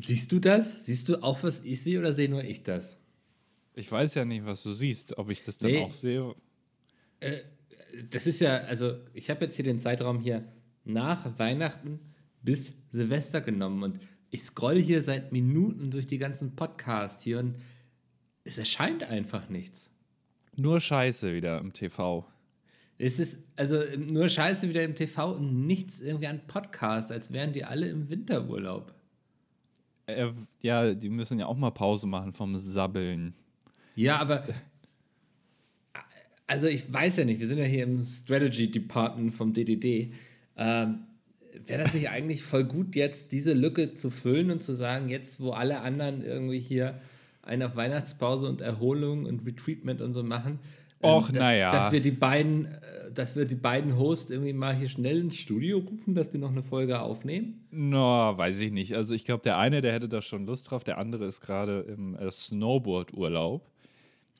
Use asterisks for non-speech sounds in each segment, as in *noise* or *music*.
Siehst du das? Siehst du auch, was ich sehe oder sehe nur ich das? Ich weiß ja nicht, was du siehst, ob ich das dann nee. auch sehe. Äh, das ist ja, also ich habe jetzt hier den Zeitraum hier nach Weihnachten bis Silvester genommen und ich scroll hier seit Minuten durch die ganzen Podcasts hier und es erscheint einfach nichts. Nur Scheiße wieder im TV. Es ist also nur Scheiße wieder im TV und nichts irgendwie an Podcasts, als wären die alle im Winterurlaub. Äh, ja, die müssen ja auch mal Pause machen vom Sabbeln. Ja, aber also ich weiß ja nicht, wir sind ja hier im Strategy Department vom DDD. Ähm, Wäre das nicht eigentlich voll gut, jetzt diese Lücke zu füllen und zu sagen, jetzt wo alle anderen irgendwie hier eine auf Weihnachtspause und Erholung und Retreatment und so machen, ähm, Och, dass, naja. Dass wir die beiden, äh, dass wir die beiden Hosts irgendwie mal hier schnell ins Studio rufen, dass die noch eine Folge aufnehmen? Na, no, weiß ich nicht. Also ich glaube, der eine, der hätte da schon Lust drauf, der andere ist gerade im äh, Snowboard-Urlaub.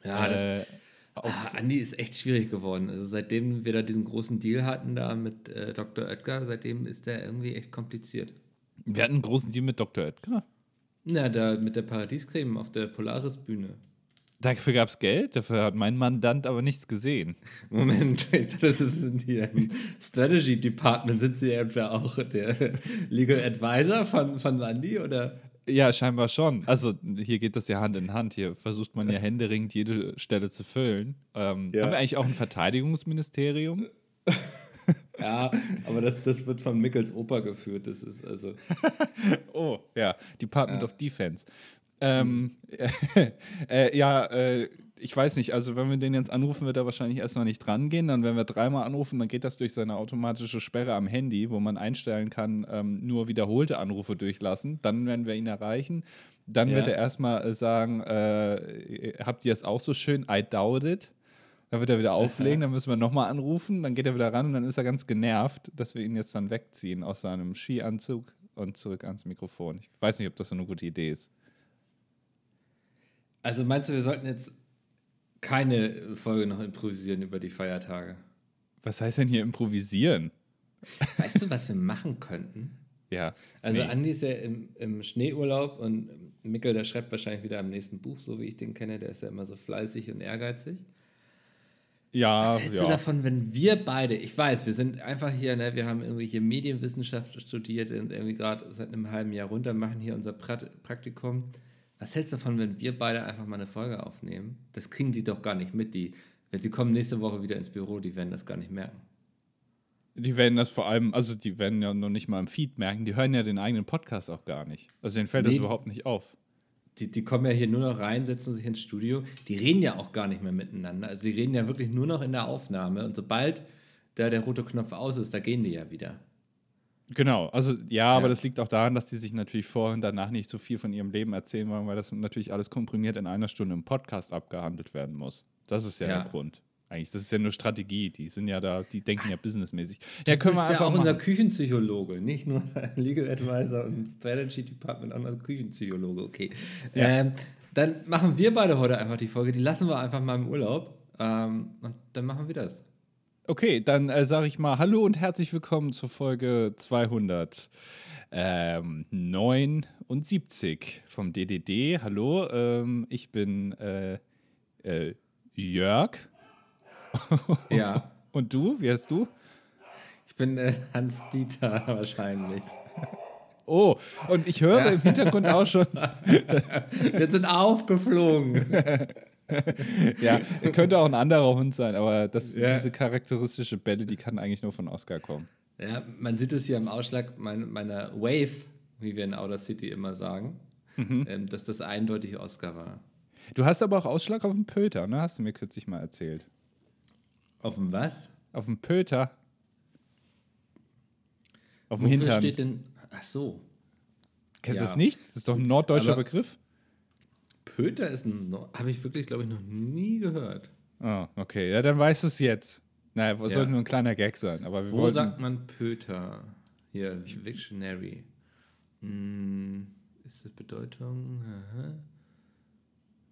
Ja, äh, das. Ah, Andi ist echt schwierig geworden. Also seitdem wir da diesen großen Deal hatten da mit äh, Dr. Oetker, seitdem ist der irgendwie echt kompliziert. Wir hatten einen großen Deal mit Dr. Oetker? Na, da mit der Paradiescreme auf der Polaris-Bühne. Dafür gab es Geld, dafür hat mein Mandant aber nichts gesehen. Moment, *laughs* das ist hier im Strategy Department. Sind Sie etwa auch der Legal Advisor von, von Landy oder? Ja, scheinbar schon. Also hier geht das ja Hand in Hand. Hier versucht man ja händeringend jede Stelle zu füllen. Ähm, ja. Haben wir eigentlich auch ein Verteidigungsministerium? *laughs* ja, aber das, das wird von Mickels Opa geführt. Das ist also. *laughs* oh, ja, Department ja. of Defense. Ähm, *laughs* äh, ja, äh, ich weiß nicht, also wenn wir den jetzt anrufen, wird er wahrscheinlich erstmal nicht dran gehen. Dann, wenn wir dreimal anrufen, dann geht das durch seine automatische Sperre am Handy, wo man einstellen kann, ähm, nur wiederholte Anrufe durchlassen. Dann werden wir ihn erreichen. Dann ja. wird er erstmal äh, sagen, äh, habt ihr es auch so schön? I doubt it. Dann wird er wieder auflegen, dann müssen wir nochmal anrufen, dann geht er wieder ran und dann ist er ganz genervt, dass wir ihn jetzt dann wegziehen aus seinem Skianzug und zurück ans Mikrofon. Ich weiß nicht, ob das so eine gute Idee ist. Also meinst du, wir sollten jetzt keine Folge noch improvisieren über die Feiertage? Was heißt denn hier improvisieren? Weißt du, was wir machen könnten? Ja. Also nee. Andi ist ja im, im, Schneeurlaub und Mikkel, der schreibt wahrscheinlich wieder am nächsten Buch, so wie ich den kenne, der ist ja immer so fleißig und ehrgeizig. Ja, Was hältst ja. du davon, wenn wir beide, ich weiß, wir sind einfach hier, ne, wir haben irgendwie hier Medienwissenschaft studiert und irgendwie gerade seit einem halben Jahr runter, machen hier unser Praktikum was hältst du davon, wenn wir beide einfach mal eine Folge aufnehmen? Das kriegen die doch gar nicht mit. Die, wenn sie kommen nächste Woche wieder ins Büro, die werden das gar nicht merken. Die werden das vor allem, also die werden ja noch nicht mal im Feed merken, die hören ja den eigenen Podcast auch gar nicht. Also denen fällt nee, das überhaupt nicht auf. Die, die kommen ja hier nur noch rein, setzen sich ins Studio. Die reden ja auch gar nicht mehr miteinander. Also die reden ja wirklich nur noch in der Aufnahme. Und sobald da der rote Knopf aus ist, da gehen die ja wieder. Genau, also ja, ja, aber das liegt auch daran, dass die sich natürlich vor und danach nicht so viel von ihrem Leben erzählen wollen, weil das natürlich alles komprimiert in einer Stunde im Podcast abgehandelt werden muss. Das ist ja, ja. der Grund. Eigentlich, das ist ja nur Strategie. Die sind ja da, die denken ja businessmäßig. Ja, können wir einfach ja auch machen. unser Küchenpsychologe, nicht nur *laughs* Legal Advisor und Strategy Department, auch unser Küchenpsychologe. Okay. Ja. Ähm, dann machen wir beide heute einfach die Folge. Die lassen wir einfach mal im Urlaub. Ähm, und dann machen wir das. Okay, dann äh, sage ich mal Hallo und herzlich willkommen zur Folge 279 ähm, vom DDD. Hallo, ähm, ich bin äh, äh, Jörg. *laughs* Ja. und du, wie heißt du? Ich bin äh, Hans Dieter *laughs* wahrscheinlich. Oh, und ich höre ja. im Hintergrund auch schon. *laughs* Wir sind aufgeflogen. *laughs* ja, könnte auch ein anderer Hund sein, aber das, ja. diese charakteristische Bälle, die kann eigentlich nur von Oscar kommen. Ja, man sieht es hier im Ausschlag meiner Wave, wie wir in Outer City immer sagen, mhm. ähm, dass das eindeutig Oscar war. Du hast aber auch Ausschlag auf dem Pöter, ne? Hast du mir kürzlich mal erzählt. Auf dem was? Auf dem Pöter. Auf dem Hintern. steht denn. Ach so. Kennst du ja. das nicht? Das ist doch ein norddeutscher aber, Begriff. Pöter ist ein. Habe ich wirklich, glaube ich, noch nie gehört. Oh, okay. Ja, dann weißt du es jetzt. Naja, ja. sollte nur ein kleiner Gag sein. Aber wir Wo wollten... sagt man Pöter? Hier, Dictionary. Hm, ist das Bedeutung? Aha.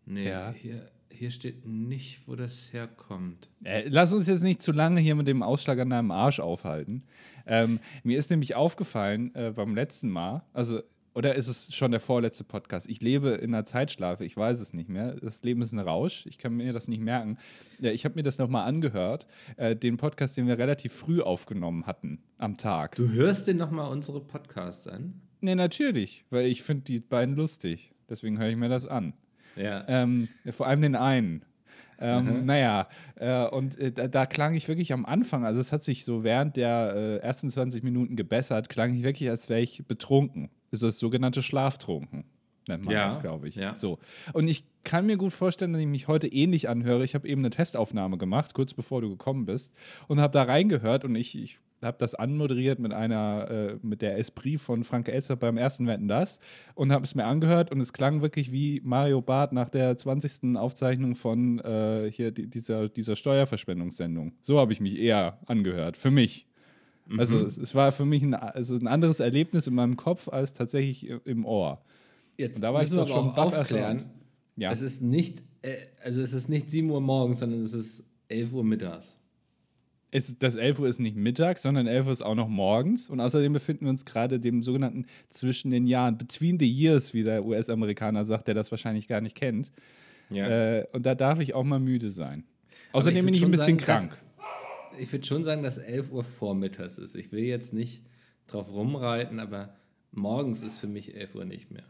Nee, ja. hier, hier steht nicht, wo das herkommt. Äh, lass uns jetzt nicht zu lange hier mit dem Ausschlag an deinem Arsch aufhalten. Ähm, mir ist nämlich aufgefallen äh, beim letzten Mal, also Oder ist es schon der vorletzte Podcast? Ich lebe in einer Zeitschlafe, ich weiß es nicht mehr. Das Leben ist ein Rausch, ich kann mir das nicht merken. Ja, ich habe mir das nochmal angehört, äh, den Podcast, den wir relativ früh aufgenommen hatten am Tag. Du hörst dir nochmal unsere Podcasts an? Nee, natürlich, weil ich finde die beiden lustig. Deswegen höre ich mir das an. Ja. Ähm, vor allem den einen. Ähm, Mhm. Naja, äh, und äh, da, da klang ich wirklich am Anfang, also es hat sich so während der äh, ersten 20 Minuten gebessert, klang ich wirklich, als wäre ich betrunken. Ist das sogenannte Schlaftrunken, nennt man Ja, das, glaube ich. ja. So. Und ich kann mir gut vorstellen, dass ich mich heute ähnlich anhöre. Ich habe eben eine Testaufnahme gemacht, kurz bevor du gekommen bist, und habe da reingehört und ich, ich habe das anmoderiert mit einer, äh, mit der Esprit von Frank Elster beim ersten Wetten das und habe es mir angehört und es klang wirklich wie Mario Barth nach der 20. Aufzeichnung von äh, hier die, dieser, dieser Steuerverschwendungssendung. So habe ich mich eher angehört, für mich. Also es, es war für mich ein, also ein anderes Erlebnis in meinem Kopf als tatsächlich im Ohr. Jetzt Und da war ich müssen wir doch aber schon auch aufklären. Ja. Es ist nicht, äh, also es ist nicht 7 Uhr morgens, sondern es ist 11 Uhr mittags. Es, das 11 Uhr ist nicht mittags, sondern 11 Uhr ist auch noch morgens. Und außerdem befinden wir uns gerade dem sogenannten zwischen den Jahren, between the years, wie der US-Amerikaner sagt, der das wahrscheinlich gar nicht kennt. Ja. Äh, und da darf ich auch mal müde sein. Außerdem ich bin ich ein bisschen sagen, krank. Ich würde schon sagen, dass 11 Uhr vormittags ist. Ich will jetzt nicht drauf rumreiten, aber morgens ist für mich 11 Uhr nicht mehr.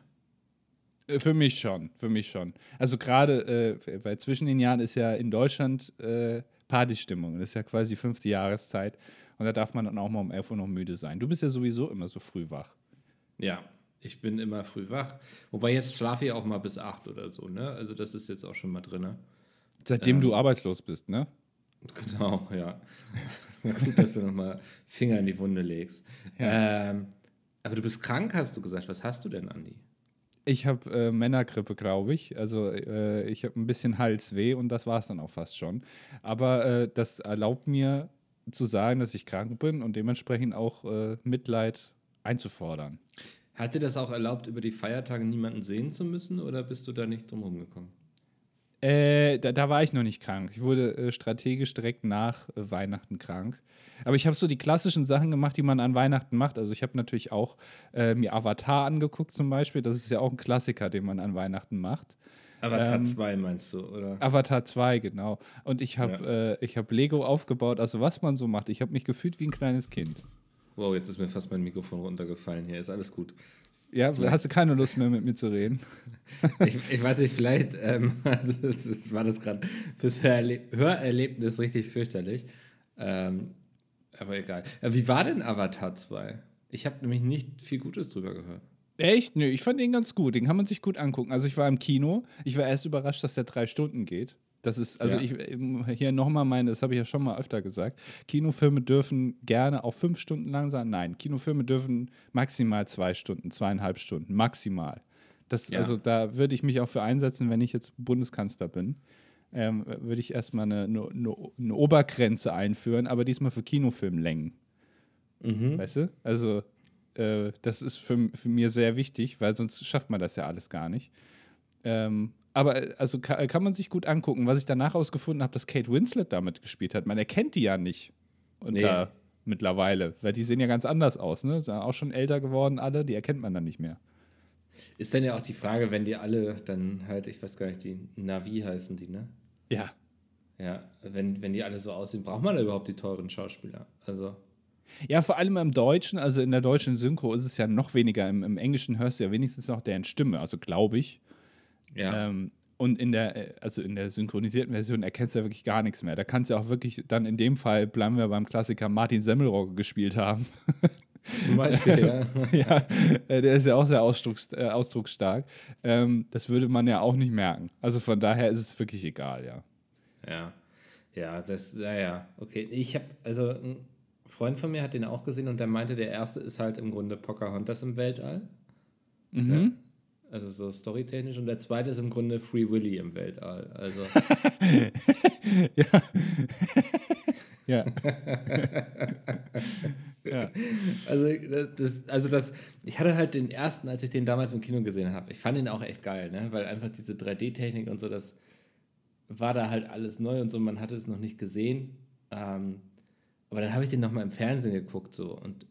Äh, Für mich schon, für mich schon. Also gerade, äh, weil zwischen den Jahren ist ja in Deutschland äh, Partystimmung. Das ist ja quasi die fünfte Jahreszeit. Und da darf man dann auch mal um 11 Uhr noch müde sein. Du bist ja sowieso immer so früh wach. Ja, ich bin immer früh wach. Wobei jetzt schlafe ich auch mal bis 8 oder so, ne? Also das ist jetzt auch schon mal drin. Ne? Seitdem Ähm. du arbeitslos bist, ne? Genau, ja. *laughs* Gut, dass du nochmal Finger in die Wunde legst. Ähm, aber du bist krank, hast du gesagt. Was hast du denn, Andi? Ich habe äh, Männergrippe, glaube ich. Also äh, ich habe ein bisschen Halsweh und das war es dann auch fast schon. Aber äh, das erlaubt mir zu sagen, dass ich krank bin und dementsprechend auch äh, Mitleid einzufordern. Hat dir das auch erlaubt, über die Feiertage niemanden sehen zu müssen oder bist du da nicht drum rumgekommen? Äh, da, da war ich noch nicht krank. Ich wurde äh, strategisch direkt nach äh, Weihnachten krank. Aber ich habe so die klassischen Sachen gemacht, die man an Weihnachten macht. Also ich habe natürlich auch äh, mir Avatar angeguckt zum Beispiel. Das ist ja auch ein Klassiker, den man an Weihnachten macht. Avatar Ähm, 2 meinst du, oder? Avatar 2, genau. Und ich habe äh, ich hab Lego aufgebaut, also was man so macht. Ich habe mich gefühlt wie ein kleines Kind. Wow, jetzt ist mir fast mein Mikrofon runtergefallen hier. Ist alles gut. Ja, hast du keine Lust mehr mit mir zu reden? Ich, ich weiß nicht, vielleicht ähm, *laughs* also es, es war das gerade fürs Hörerle Hörerlebnis richtig fürchterlich. Ähm, aber egal. Äh, Wie war denn Avatar 2? Ich habe nämlich nicht viel Gutes drüber gehört. Echt? Nö, ich fand den ganz gut. Den kann man sich gut angucken. Also ich war im Kino. Ich war erst überrascht, dass der drei Stunden geht. Das ist, also Ja. ich ähm, hier nochmal meine, das habe ich ja schon mal öfter gesagt. Kinofilme dürfen gerne auch fünf Stunden lang sein. Nein, Kinofilme dürfen maximal zwei Stunden, zweieinhalb Stunden, maximal. Das, Ja. Also da würde ich mich auch für einsetzen, wenn ich jetzt Bundeskanzler bin. Ähm, würde ich erstmal eine, eine, eine, Obergrenze einführen, aber diesmal für Kinofilmlängen. Weißt du? Also, äh, das ist für, für mir sehr wichtig, weil sonst schafft man das ja alles gar nicht. Ähm, aber äh, also kann, kann man sich gut angucken. Was ich danach ausgefunden habe, dass Kate Winslet damit gespielt hat. Man erkennt die ja nicht unter Nee. mittlerweile, weil die sehen ja ganz anders aus. Ne? Sind auch schon älter geworden, alle, die erkennt man dann nicht mehr. Ist dann ja auch die Frage, wenn die alle dann halt, ich weiß gar nicht, die Navi heißen die, ne? Ja. Ja, wenn, wenn die alle so aussehen, braucht man da überhaupt die teuren Schauspieler? Also, Ja, vor allem im Deutschen, also in der deutschen Synchro ist es ja noch weniger. Im, im Englischen hörst du ja wenigstens noch deren Stimme, also glaube ich. Ja. Ähm, und in der, äh, also in der synchronisierten Version erkennst du ja wirklich gar nichts mehr. Da kannst du ja auch wirklich dann in dem Fall, bleiben wir beim Klassiker, Martin Semmelrogge gespielt haben. Zum Beispiel, ja. *laughs* ja, äh, der ist ja auch sehr ausdrucks, äh, ausdrucksstark. Ähm, das würde man ja auch nicht merken. Also von daher ist es wirklich egal, ja. Ja, ja, das, ja, ja, okay. Ich habe, also ein Freund von mir hat den auch gesehen und der meinte, der erste ist halt im Grunde Pocahontas im Weltall. Mhm. Also so storytechnisch und der zweite ist im Grunde Free Willy im Weltall. Also, *laughs* Ja. ja. *laughs* ja. also, das, also das, ich hatte halt den ersten, als ich den damals im Kino gesehen habe. Ich fand ihn auch echt geil, ne? Weil einfach diese 3D-Technik und so, das war da halt alles neu und so, man hatte es noch nicht gesehen. Ähm, aber dann habe ich den nochmal im Fernsehen geguckt, so und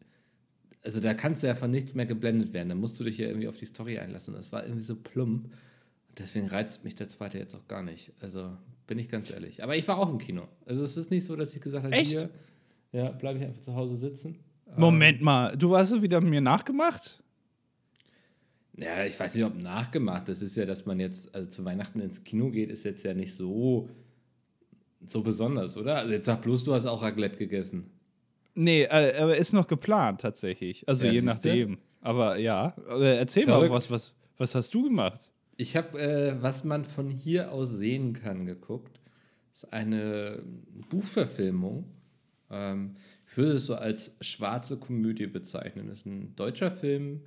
also da kannst du ja von nichts mehr geblendet werden. Da musst du dich ja irgendwie auf die Story einlassen. Das war irgendwie so plump. Deswegen reizt mich der zweite jetzt auch gar nicht. Also bin ich ganz ehrlich. Aber ich war auch im Kino. Also es ist nicht so, dass ich gesagt habe, Echt? hier, ja, bleibe ich einfach zu Hause sitzen. Moment mal, du hast es wieder mir nachgemacht? Ja, ich weiß nicht, ob nachgemacht. Das ist ja, dass man jetzt also zu Weihnachten ins Kino geht, ist jetzt ja nicht so, so besonders, oder? Also jetzt sag bloß, du hast auch Raclette gegessen. Nee, äh, aber ist noch geplant tatsächlich. Also Ja, je nachdem. Aber ja, äh, erzähl Verrückt. mal, was, was, was hast du gemacht? Ich habe, äh, was man von hier aus sehen kann, geguckt. Das ist eine Buchverfilmung. Ähm, ich würde es so als schwarze Komödie bezeichnen. Das ist ein deutscher Film.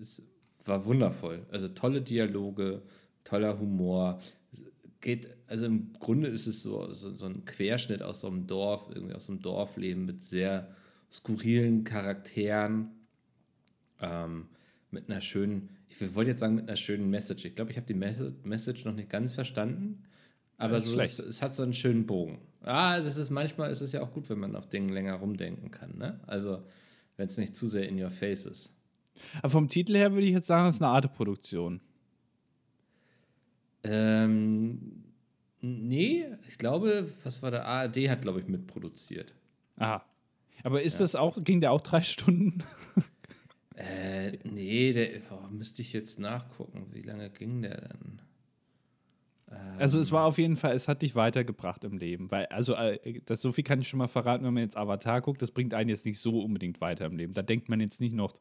Es war wundervoll. Also tolle Dialoge, toller Humor. Geht, also im Grunde ist es so, so, so ein Querschnitt aus so einem Dorf, irgendwie aus so einem Dorfleben mit sehr skurrilen Charakteren ähm, mit einer schönen, ich wollte jetzt sagen mit einer schönen Message. Ich glaube, ich habe die Mes- Message noch nicht ganz verstanden, aber so, es, es hat so einen schönen Bogen. Ah, das ist manchmal ist es ja auch gut, wenn man auf Dingen länger rumdenken kann. Ne? Also wenn es nicht zu sehr in your face ist. Aber vom Titel her würde ich jetzt sagen, das ist eine Arte-Produktion. Ähm, nee, ich glaube, was war der ARD hat, glaube ich, mitproduziert. Aha. Aber ist das auch, ging der auch drei *laughs* Stunden? Äh, nee, der boah, müsste ich jetzt nachgucken. Wie lange ging der denn? Also es war auf jeden Fall, es hat dich weitergebracht im Leben. Weil, also äh, das, so viel kann ich schon mal verraten, wenn man jetzt Avatar guckt, das bringt einen jetzt nicht so unbedingt weiter im Leben. Da denkt man jetzt nicht noch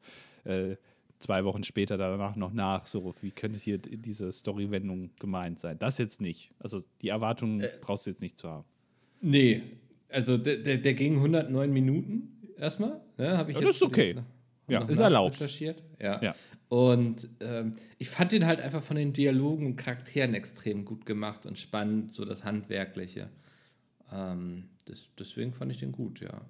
äh, zwei Wochen später danach noch nach, so wie könnte hier diese Story-Wendung gemeint sein. Das jetzt nicht. Also die Erwartungen brauchst du jetzt nicht zu haben. Nee, also der, der, der ging 109 Minuten erstmal. Ne, hab ich Ja, das ist okay. noch- Ja, ist erlaubt. nachrecherchiert. Ja. Ja. Und ähm, ich fand den halt einfach von den Dialogen und Charakteren extrem gut gemacht und spannend, so das Handwerkliche. Ähm, das, deswegen fand ich den gut, ja.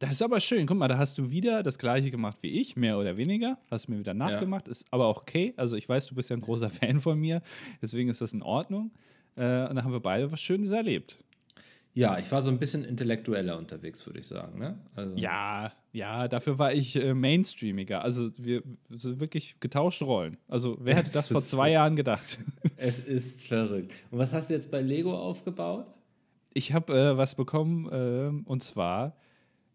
Das ist aber schön. Guck mal, da hast du wieder das gleiche gemacht wie ich, mehr oder weniger. Hast mir wieder nachgemacht. Ist aber auch okay. Also ich weiß, du bist ja ein großer *laughs* Fan von mir. Deswegen ist das in Ordnung. Äh, und da haben wir beide was Schönes erlebt. Ja, ich war so ein bisschen intellektueller unterwegs, würde ich sagen. Ne? Also, Ja, ja, dafür war ich äh, Mainstreamiger. Also wir sind wirklich getauschte Rollen. Also wer hätte *laughs* das Das vor zwei. Jahren gedacht? *laughs* Es ist verrückt. Und was hast du jetzt bei Lego aufgebaut? Ich habe äh, was bekommen ähm, und zwar,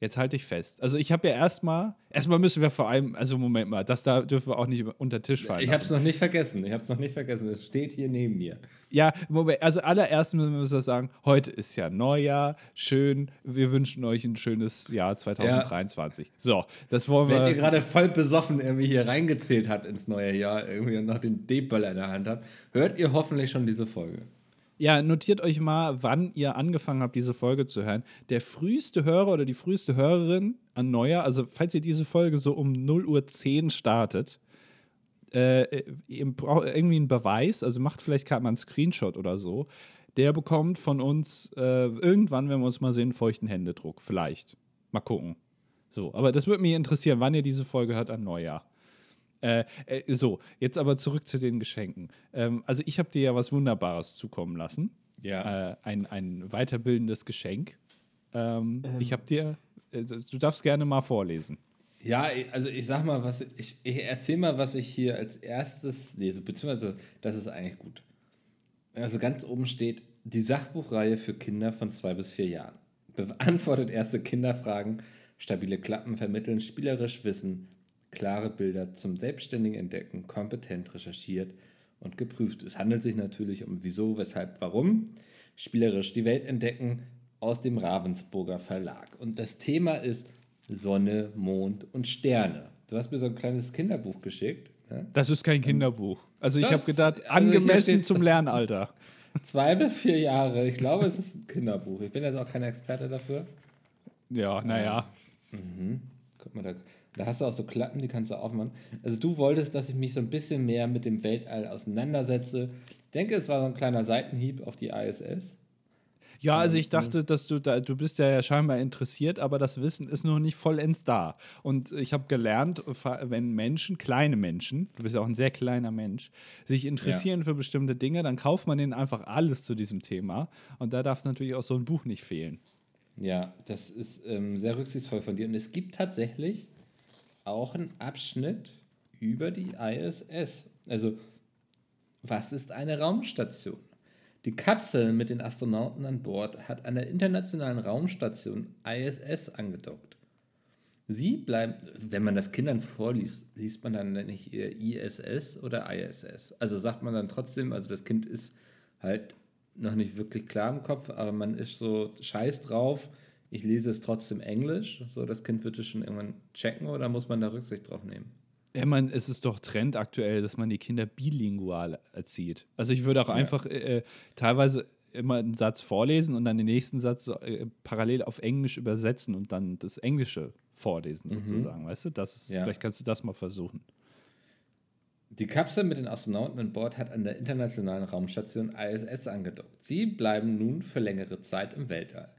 jetzt halte ich fest. Also ich habe ja erstmal, erstmal müssen wir vor allem, also Moment mal, das da dürfen wir auch nicht unter Tisch fallen. Ich habe es noch nicht vergessen. Ich habe es noch nicht vergessen. Es steht hier neben mir. Ja, Moment, also allererst müssen wir sagen, heute ist ja Neujahr, schön, wir wünschen euch ein schönes Jahr 2023. So, das wollen Wenn ihr wir. gerade voll besoffen irgendwie hier reingezählt habt ins neue Jahr, irgendwie noch den D-Böller in der Hand habt, hört ihr hoffentlich schon diese Folge. Ja, notiert euch mal, wann ihr angefangen habt, diese Folge zu hören. Der früheste Hörer oder die früheste Hörerin an Neujahr, also falls ihr diese Folge so um 0 Uhr 10 startet, äh, ihr braucht irgendwie einen Beweis, also macht vielleicht gerade mal einen Screenshot oder so. Der bekommt von uns äh, irgendwann, wenn wir uns mal sehen, feuchten Händedruck. Vielleicht. Mal gucken. So, aber das würde mich interessieren, wann ihr diese Folge hört an Neujahr. Äh, äh, so, jetzt aber zurück zu den Geschenken. Ähm, also ich habe dir ja was Wunderbares zukommen lassen. Ja. Äh, ein, ein weiterbildendes Geschenk. Ähm, Ich habe dir, äh, du darfst gerne mal vorlesen. Ja, also ich sag mal, was ich, ich erzähl mal, was ich hier als erstes lese, beziehungsweise das ist eigentlich gut. Also ganz oben steht die Sachbuchreihe für Kinder von zwei bis vier Jahren. Beantwortet erste Kinderfragen, stabile Klappen vermitteln, spielerisch Wissen, klare Bilder zum selbstständigen Entdecken, kompetent recherchiert und geprüft. Es handelt sich natürlich um wieso, weshalb, warum. Spielerisch die Welt entdecken aus dem Ravensburger Verlag. Und das Thema ist Sonne, Mond und Sterne. Du hast mir so ein kleines Kinderbuch geschickt. Ne? Das ist kein Kinderbuch. Also ich Das- habe gedacht, also angemessen steht- zum Lernalter. *laughs* Zwei bis vier Jahre. Ich glaube, es ist ein Kinderbuch. Ich bin jetzt auch kein Experte dafür. Ja, naja. Guck mal, da, da hast du auch so Klappen, die kannst du aufmachen. Also du wolltest, dass ich mich so ein bisschen mehr mit dem Weltall auseinandersetze. Ich denke, es war so ein kleiner Seitenhieb auf die ISS. Ja, also ich dachte, dass du da, du bist ja scheinbar interessiert, aber das Wissen ist noch nicht vollends da. Und ich habe gelernt, wenn Menschen, kleine Menschen, du bist ja auch ein sehr kleiner Mensch, sich interessieren für bestimmte Dinge, dann kauft man denen einfach alles zu diesem Thema. Und da darf natürlich auch so ein Buch nicht fehlen. Ja, das ist ähm, sehr rücksichtsvoll von dir. Und es gibt tatsächlich auch ein Abschnitt über die ISS. Also, was ist eine Raumstation? Die Kapsel mit den Astronauten an Bord hat an der internationalen Raumstation ISS angedockt. Sie bleiben, wenn man das Kindern vorliest, liest man dann nicht ISS oder ISS. Also sagt man dann trotzdem, also das Kind ist halt noch nicht wirklich klar im Kopf, aber man ist so scheiß drauf. Ich lese es trotzdem Englisch. So, das Kind wird es schon irgendwann checken oder muss man da Rücksicht drauf nehmen? Ja, man, es ist doch Trend aktuell, dass man die Kinder bilingual erzieht. Also ich würde auch ja. einfach äh, äh, teilweise immer einen Satz vorlesen und dann den nächsten Satz äh, parallel auf Englisch übersetzen und dann das Englische vorlesen, mhm. sozusagen. Weißt du, das ist, ja. vielleicht kannst du das mal versuchen. Die Kapsel mit den Astronauten an Bord hat an der internationalen Raumstation ISS angedockt. Sie bleiben nun für längere Zeit im Weltall.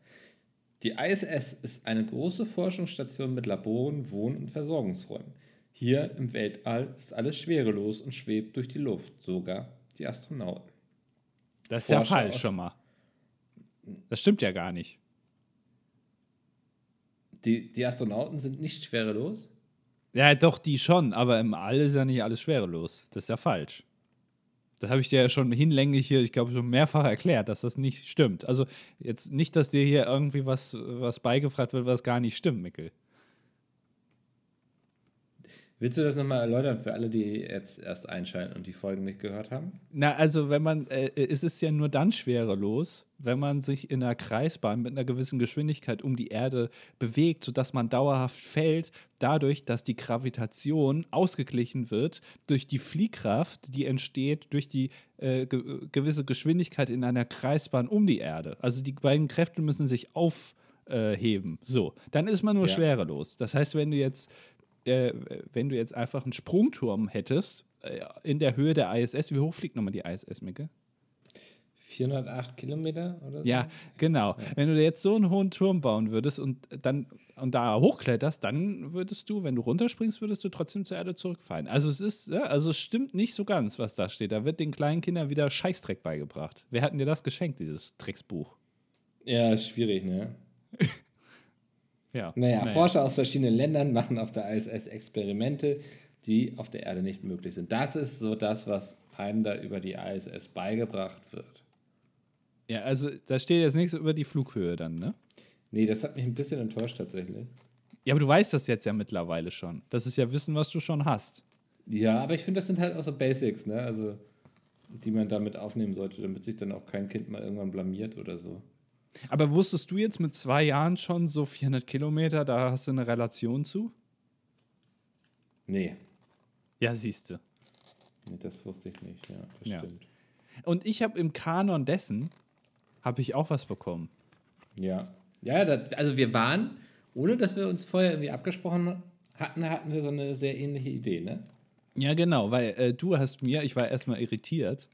Die ISS ist eine große Forschungsstation mit Laboren, Wohn- und Versorgungsräumen. Hier im Weltall ist alles schwerelos und schwebt durch die Luft, sogar die Astronauten. Das ist Forscher ja falsch schon mal. Das stimmt ja gar nicht. Die, die Astronauten sind nicht schwerelos? Ja, doch, die schon, aber im All ist ja nicht alles schwerelos. Das ist ja falsch. Das habe ich dir ja schon hinlänglich hier, ich glaube, schon mehrfach erklärt, dass das nicht stimmt. Also jetzt nicht, dass dir hier irgendwie was, was beigefragt wird, was gar nicht stimmt, Mickel. Willst du das nochmal erläutern für alle, die jetzt erst einschalten und die Folgen nicht gehört haben? Na, also wenn man, äh, es ist ja nur dann schwerelos, wenn man sich in einer Kreisbahn mit einer gewissen Geschwindigkeit um die Erde bewegt, sodass man dauerhaft fällt, dadurch, dass die Gravitation ausgeglichen wird durch die Fliehkraft, die entsteht durch die äh, ge gewisse Geschwindigkeit in einer Kreisbahn um die Erde. Also die beiden Kräfte müssen sich aufheben. So, dann ist man nur ja. schwerelos. Das heißt, wenn du jetzt äh, wenn du jetzt einfach einen Sprungturm hättest, äh, in der Höhe der ISS, wie hoch fliegt nochmal die ISS, Micke? 408 Kilometer oder so? Ja, genau. Ja. Wenn du jetzt so einen hohen Turm bauen würdest und dann und da hochkletterst, dann würdest du, wenn du runterspringst, würdest du trotzdem zur Erde zurückfallen. Also es ist, ja, also es stimmt nicht so ganz, was da steht. Da wird den kleinen Kindern wieder Scheißdreck beigebracht. Wer hat dir das geschenkt, dieses Drecksbuch? Ja, ist schwierig, ne? *laughs* Ja. Naja, naja, Forscher aus verschiedenen Ländern machen auf der ISS Experimente, die auf der Erde nicht möglich sind. Das ist so das, was einem da über die ISS beigebracht wird. Ja, also da steht jetzt nichts über die Flughöhe dann, ne? Nee, das hat mich ein bisschen enttäuscht tatsächlich. Ja, aber du weißt das jetzt ja mittlerweile schon. Das ist ja Wissen, was du schon hast. Ja, aber ich finde, das sind halt auch so Basics, ne? Also, die man damit aufnehmen sollte, damit sich dann auch kein Kind mal irgendwann blamiert oder so. Aber wusstest du jetzt mit zwei Jahren schon so 400 Kilometer, da hast du eine Relation zu? Nee. Ja, siehst du. Nee, das wusste ich nicht, ja, das ja. stimmt. Und ich habe im Kanon dessen, habe ich auch was bekommen. Ja. Ja, das, also wir waren, ohne dass wir uns vorher irgendwie abgesprochen hatten, hatten wir so eine sehr ähnliche Idee, ne? Ja, genau, weil äh, du hast mir, ich war erstmal irritiert,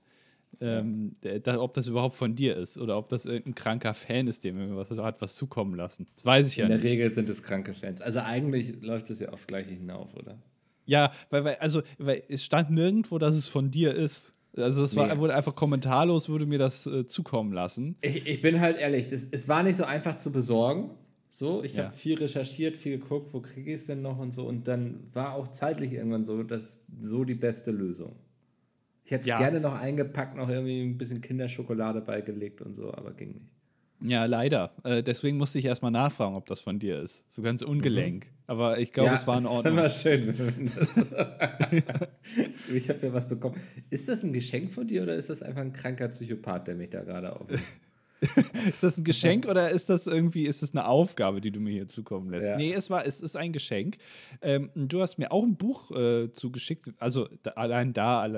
ähm, da, ob das überhaupt von dir ist oder ob das irgendein kranker Fan ist, dem mir was hat was zukommen lassen. Das weiß ich In ja nicht. In der Regel sind es kranke Fans. Also eigentlich läuft es ja aufs Gleiche hinauf, oder? Ja, weil, weil, also, weil es stand nirgendwo, dass es von dir ist. Also es war, wurde einfach kommentarlos, wurde mir das äh, zukommen lassen. Ich, ich, bin halt ehrlich, das, es war nicht so einfach zu besorgen. So, ich ja. habe viel recherchiert, viel geguckt, wo kriege ich es denn noch und so. Und dann war auch zeitlich irgendwann so, dass so die beste Lösung. Ich hätte es ja. gerne noch eingepackt, noch irgendwie ein bisschen Kinderschokolade beigelegt und so, aber ging nicht. Ja, leider. Äh, deswegen musste ich erstmal nachfragen, ob das von dir ist. So ganz ungelenk. Mhm. Aber ich glaube, ja, es war in Ordnung. Das ist immer schön. *laughs* *laughs* ich habe ja was bekommen. Ist das ein Geschenk von dir oder ist das einfach ein kranker Psychopath, der mich da gerade auf? *laughs* ist das ein Geschenk oder ist das irgendwie, ist das eine Aufgabe, die du mir hier zukommen lässt? Ja. Nee, es war, es ist ein Geschenk. Ähm, du hast mir auch ein Buch äh, zugeschickt, also da, allein da,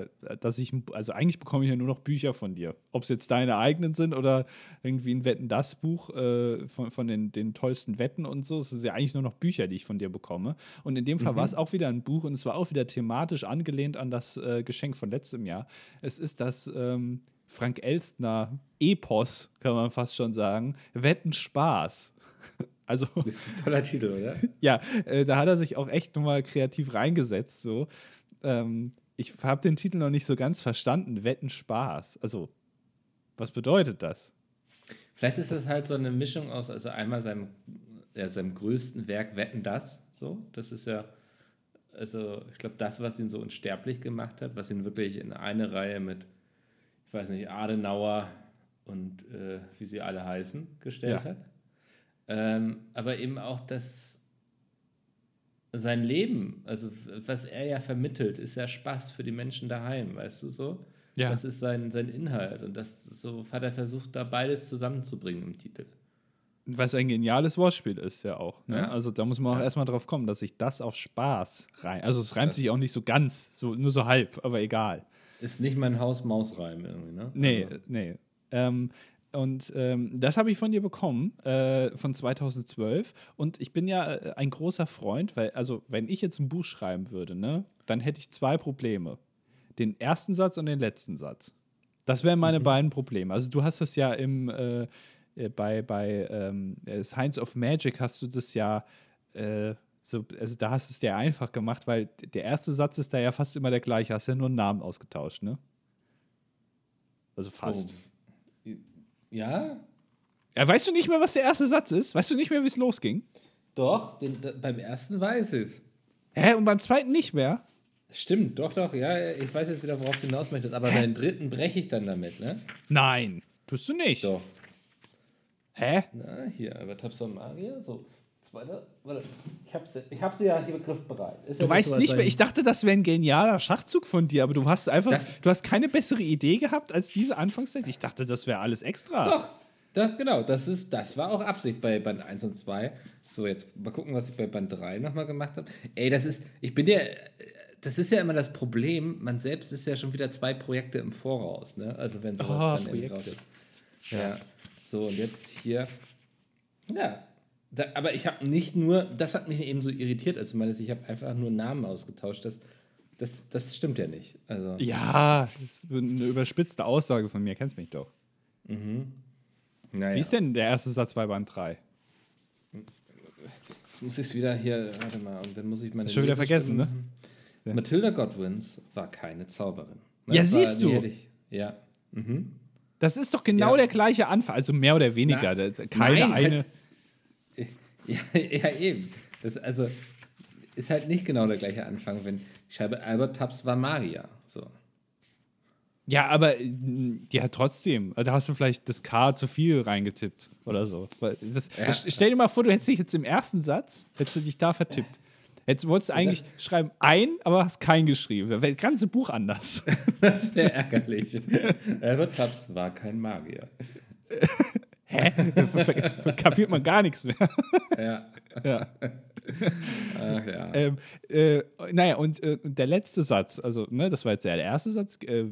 dass ich, also eigentlich bekomme ich ja nur noch Bücher von dir. Ob es jetzt deine eigenen sind oder irgendwie ein Wetten-Das-Buch äh, von, von den, den tollsten Wetten und so. Es sind ja eigentlich nur noch Bücher, die ich von dir bekomme. Und in dem Fall mhm. war es auch wieder ein Buch und es war auch wieder thematisch angelehnt an das äh, Geschenk von letztem Jahr. Es ist das ähm, Frank Elstner Epos, kann man fast schon sagen. Wetten Spaß. *laughs* Also, das ist ein toller Titel, oder? *laughs* ja, äh, da hat er sich auch echt nochmal kreativ reingesetzt. So. Ähm, ich habe den Titel noch nicht so ganz verstanden. Wetten Spaß. Also, was bedeutet das? Vielleicht ist das halt so eine Mischung aus, also einmal seinem, ja, seinem größten Werk Wetten das, so. Das ist ja also ich glaube, das, was ihn so unsterblich gemacht hat, was ihn wirklich in eine Reihe mit, ich weiß nicht, Adenauer und äh, wie sie alle heißen, gestellt ja. hat. Ähm, aber eben auch das, sein Leben, also was er ja vermittelt, ist ja Spaß für die Menschen daheim, weißt du so? Ja. Das ist sein, sein Inhalt und das so hat er versucht, da beides zusammenzubringen im Titel. Was ein geniales Wortspiel ist, ja auch. Ne? Ja. Also da muss man auch ja. erstmal drauf kommen, dass sich das auf Spaß reimt. Also es reimt sich auch nicht so ganz, so, nur so halb, aber egal. Ist nicht mein Haus-Maus-Reim irgendwie, ne? Nee, also. nee. Ähm, und ähm, das habe ich von dir bekommen, äh, von 2012. Und ich bin ja äh, ein großer Freund, weil, also, wenn ich jetzt ein Buch schreiben würde, ne, dann hätte ich zwei Probleme: den ersten Satz und den letzten Satz. Das wären meine mhm. beiden Probleme. Also, du hast das ja im, äh, äh bei, bei ähm, äh, Science of Magic hast du das ja. So, also da hast du es dir einfach gemacht, weil der erste Satz ist da ja fast immer der gleiche, hast ja nur einen Namen ausgetauscht, ne? Also fast. Oh. Ja? Ja, weißt du nicht mehr, was der erste Satz ist? Weißt du nicht mehr, wie es losging? Doch, den, beim ersten weiß ich es. Hä? Und beim zweiten nicht mehr? Stimmt, doch, doch, ja, ich weiß jetzt wieder, worauf du hinaus möchtest, aber beim dritten breche ich dann damit, ne? Nein, tust du nicht. Doch. Hä? Na, hier, über Tabs Magier, so. Zweiter, warte, ich habe sie, ich hab sie ja hier begriffbereit. Ist du ja weißt nicht mehr, ich dachte, das wäre ein genialer Schachzug von dir, aber du hast einfach, das, du hast keine bessere Idee gehabt als diese Anfangszeit. Ich dachte, das wäre alles extra. Doch, da, genau, das, ist, das war auch Absicht bei Band 1 und 2. So, jetzt mal gucken, was ich bei Band 3 nochmal gemacht habe. Ey, das ist, ich bin ja, das ist ja immer das Problem, man selbst ist ja schon wieder zwei Projekte im Voraus, ne? Also wenn sowas oh, dann Projekt. raus ist. Ja. ja. So, und jetzt hier, ja, da, aber ich habe nicht nur, das hat mich eben so irritiert, als du meinst, ich habe einfach nur Namen ausgetauscht. Das, das, das stimmt ja nicht. Also. Ja, das ist eine überspitzte Aussage von mir, kennst mich doch. Mhm. Naja. Wie ist denn der erste Satz bei Band 3? Jetzt muss ich es wieder hier, warte mal, und dann muss ich meine. Schon wieder vergessen, ne? Ja. Matilda Godwins war keine Zauberin. Das ja, siehst du. Ich, ja. Mhm. Das ist doch genau ja. der gleiche Anfang, also mehr oder weniger. Na, keine nein, eine. Halt, ja, *laughs* ja, eben. Das also ist halt nicht genau der gleiche Anfang, wenn ich schreibe, Albert Tubbs war Magier. So. Ja, aber ja, trotzdem. Da hast du vielleicht das K zu viel reingetippt oder so. Das, ja. Stell dir mal vor, du hättest dich jetzt im ersten Satz, hättest du dich da vertippt. Jetzt wolltest du eigentlich das, schreiben ein, aber hast kein geschrieben. Wäre das ganze Buch anders. *laughs* das wäre ärgerlich. Albert Tubbs war kein Magier. *laughs* Hä? *laughs* Kapiert man gar nichts mehr. Ja. *laughs* ja. Ach ja. Ähm, äh, naja, und äh, der letzte Satz, also, ne, das war jetzt ja der erste Satz. Äh,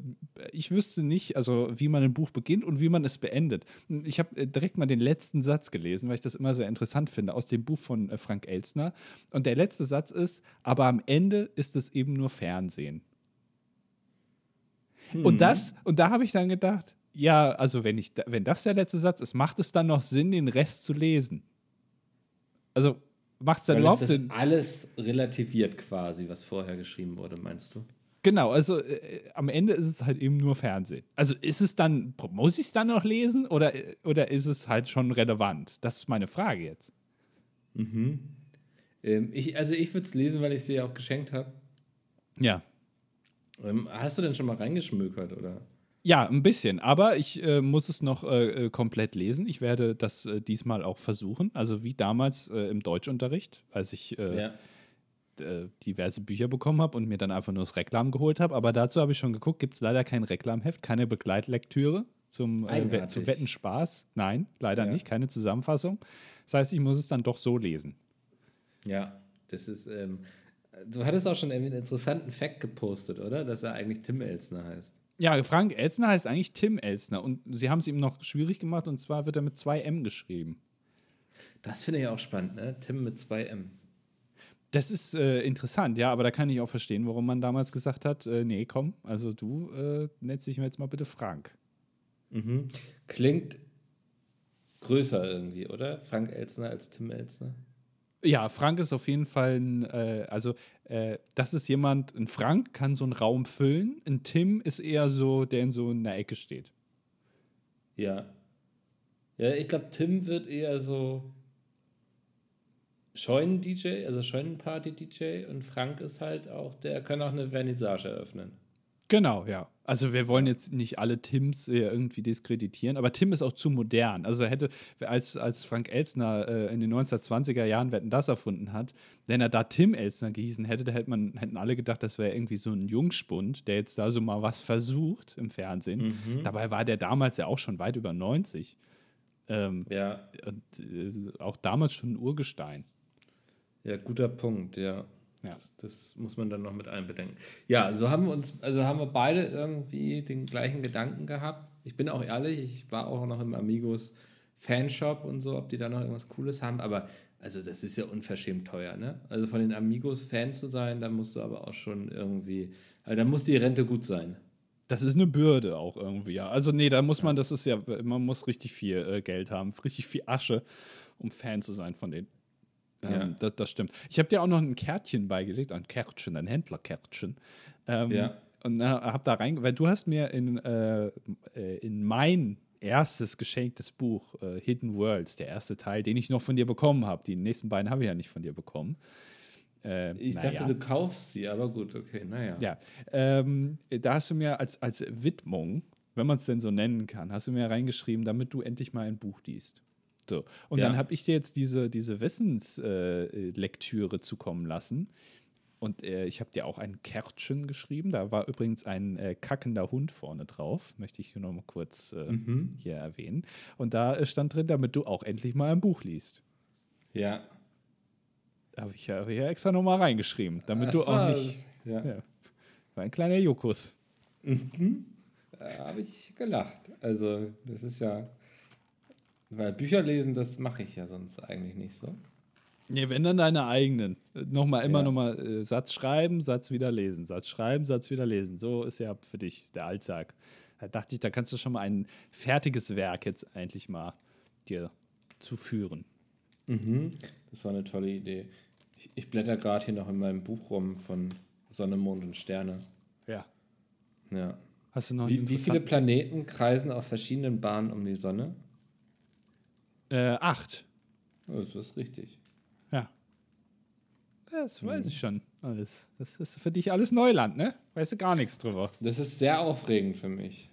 ich wüsste nicht, also, wie man ein Buch beginnt und wie man es beendet. Ich habe äh, direkt mal den letzten Satz gelesen, weil ich das immer sehr interessant finde, aus dem Buch von äh, Frank Elstner. Und der letzte Satz ist: Aber am Ende ist es eben nur Fernsehen. Hm. Und das, und da habe ich dann gedacht, ja, also wenn, ich, wenn das der letzte Satz ist, macht es dann noch Sinn, den Rest zu lesen? Also macht es dann Weil überhaupt Sinn? Alles relativiert quasi, was vorher geschrieben wurde, meinst du? Genau, also äh, am Ende ist es halt eben nur Fernsehen. Also ist es dann, muss ich es dann noch lesen oder, oder ist es halt schon relevant? Das ist meine Frage jetzt. Mhm. Ähm, ich, also ich würde es lesen, weil ich es dir ja auch geschenkt habe. Ja. Ähm, hast du denn schon mal reingeschmökert, oder? Ja, ein bisschen, aber ich äh, muss es noch äh, äh, komplett lesen. Ich werde das äh, diesmal auch versuchen. Also wie damals äh, im Deutschunterricht, als ich äh, ja. diverse Bücher bekommen habe und mir dann einfach nur das Reklam geholt habe. Aber dazu habe ich schon geguckt, gibt es leider kein Reklamheft, keine Begleitlektüre zum, äh, zum Wetten Spaß. Nein, leider ja. nicht, keine Zusammenfassung. Das heißt, ich muss es dann doch so lesen. Ja, das ist. Ähm, du hattest auch schon einen interessanten Fact gepostet, oder? Dass er eigentlich Tim Elsner heißt. Ja, Frank Elsner heißt eigentlich Tim Elsner und sie haben es ihm noch schwierig gemacht und zwar wird er mit zwei M geschrieben. Das finde ich auch spannend, ne? Tim mit zwei M. Das ist äh, interessant, ja, aber da kann ich auch verstehen, warum man damals gesagt hat, äh, nee, komm, also du äh, nennst dich mir jetzt mal bitte Frank. Mhm. Klingt größer irgendwie, oder? Frank Elsner als Tim Elsner? Ja, Frank ist auf jeden Fall ein, äh, also äh, das ist jemand, ein Frank kann so einen Raum füllen, ein Tim ist eher so, der in so einer Ecke steht. Ja. Ja, ich glaube, Tim wird eher so Scheunen-DJ, also Scheunenparty-DJ und Frank ist halt auch, der kann auch eine Vernissage eröffnen. Genau, ja. Also wir wollen jetzt nicht alle Tims äh, irgendwie diskreditieren, aber Tim ist auch zu modern. Also er hätte, als, als Frank Elsner äh, in den 1920er Jahren Wetten das erfunden hat, wenn er da Tim Elsner gehießen hätte, da hätte man, hätten alle gedacht, das wäre irgendwie so ein Jungspund, der jetzt da so mal was versucht im Fernsehen. Mhm. Dabei war der damals ja auch schon weit über 90. Ähm, ja. Und äh, auch damals schon ein Urgestein. Ja, guter Punkt, ja. Ja. Das, das, muss man dann noch mit einbedenken. Ja, so haben wir uns, also haben wir beide irgendwie den gleichen Gedanken gehabt. Ich bin auch ehrlich, ich war auch noch im Amigos Fanshop und so, ob die da noch irgendwas Cooles haben, aber also das ist ja unverschämt teuer, ne? Also von den Amigos Fan zu sein, da musst du aber auch schon irgendwie, also da muss die Rente gut sein. Das ist eine Bürde auch irgendwie, ja. Also nee, da muss man, das ist ja, man muss richtig viel äh, Geld haben, richtig viel Asche, um Fan zu sein von denen. Ja. Ähm, das, das, stimmt. Ich habe dir auch noch ein Kärtchen beigelegt, ein Kärtchen, ein Händlerkärtchen. Ähm, ja. Und äh, habe da rein, weil du hast mir in, äh, äh, in mein erstes geschenktes Buch, äh, Hidden Worlds, der erste Teil, den ich noch von dir bekommen habe. Die nächsten beiden habe ich ja nicht von dir bekommen. Äh, ich dachte, du kaufst sie, aber gut, okay, naja. Ja, ähm, da hast du mir als, als Widmung, wenn man es denn so nennen kann, hast du mir reingeschrieben, damit du endlich mal ein Buch liest. So. Und ja. dann habe ich dir jetzt diese, diese Wissenslektüre äh, zukommen lassen. Und äh, ich habe dir auch ein Kärtchen geschrieben. Da war übrigens ein äh, kackender Hund vorne drauf. Möchte ich hier noch mal kurz äh, mhm. hier erwähnen. Und da äh, stand drin, damit du auch endlich mal ein Buch liest. Ja. Da habe ich ja hier extra noch mal reingeschrieben, damit das du auch nicht. Ja. ja. War ein kleiner Jokus. Mhm. Da habe ich gelacht. Also, das ist ja weil Bücher lesen, das mache ich ja sonst eigentlich nicht so. Nee, wenn dann deine eigenen. Nochmal, immer ja. nochmal äh, Satz schreiben, Satz wieder lesen. Satz schreiben, Satz wieder lesen. So ist ja für dich der Alltag. Da dachte ich, da kannst du schon mal ein fertiges Werk jetzt eigentlich mal dir zuführen. Mhm. Das war eine tolle Idee. Ich, ich blätter gerade hier noch in meinem Buch rum von Sonne, Mond und Sterne. Ja. Ja. Hast du noch wie, wie viele Planeten kreisen auf verschiedenen Bahnen um die Sonne? Äh, acht. das ist richtig. Ja. Das weiß ich schon alles. Das ist für dich alles Neuland, ne? Weißt du gar nichts drüber. Das ist sehr aufregend für mich.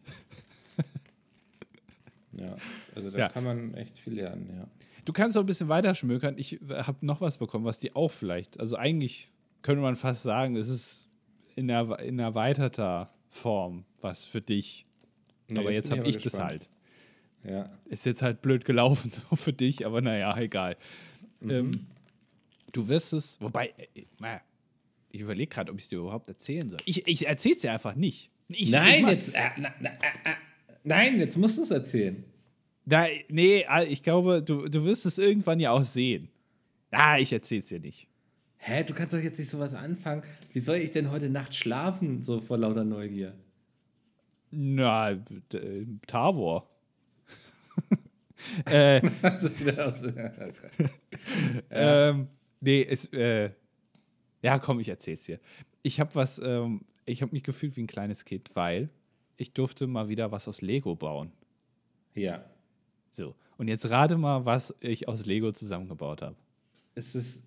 *laughs* ja, also da ja. kann man echt viel lernen, ja. Du kannst auch ein bisschen weiter schmökern. Ich habe noch was bekommen, was die auch vielleicht, also eigentlich könnte man fast sagen, es ist in, er, in erweiterter Form was für dich. Nee, aber jetzt, jetzt habe ich gespannt. das halt. Ja. Ist jetzt halt blöd gelaufen *laughs* so für dich, aber naja, egal. Mhm. Ähm, du wirst es, wobei, äh, äh ich überlege gerade, ob ich es dir überhaupt erzählen soll. Ich, ich erzähle es dir einfach nicht. Ich, nein, ich jetzt, äh, na, na, äh, nein, jetzt musst du es erzählen. Da, nee, ich glaube, du, du wirst es irgendwann ja auch sehen. Ah, ich erzähle es dir nicht. Hä, du kannst doch jetzt nicht sowas anfangen. Wie soll ich denn heute Nacht schlafen, so vor lauter Neugier? Na, Tavor. Äh, *laughs* das ist wieder aus. ähm, nee, es, äh, ja, komm, ich erzähl's dir. Ich habe was, ähm, ich habe mich gefühlt wie ein kleines Kind, weil ich durfte mal wieder was aus Lego bauen. Ja. So, und jetzt rate mal, was ich aus Lego zusammengebaut habe. Ist es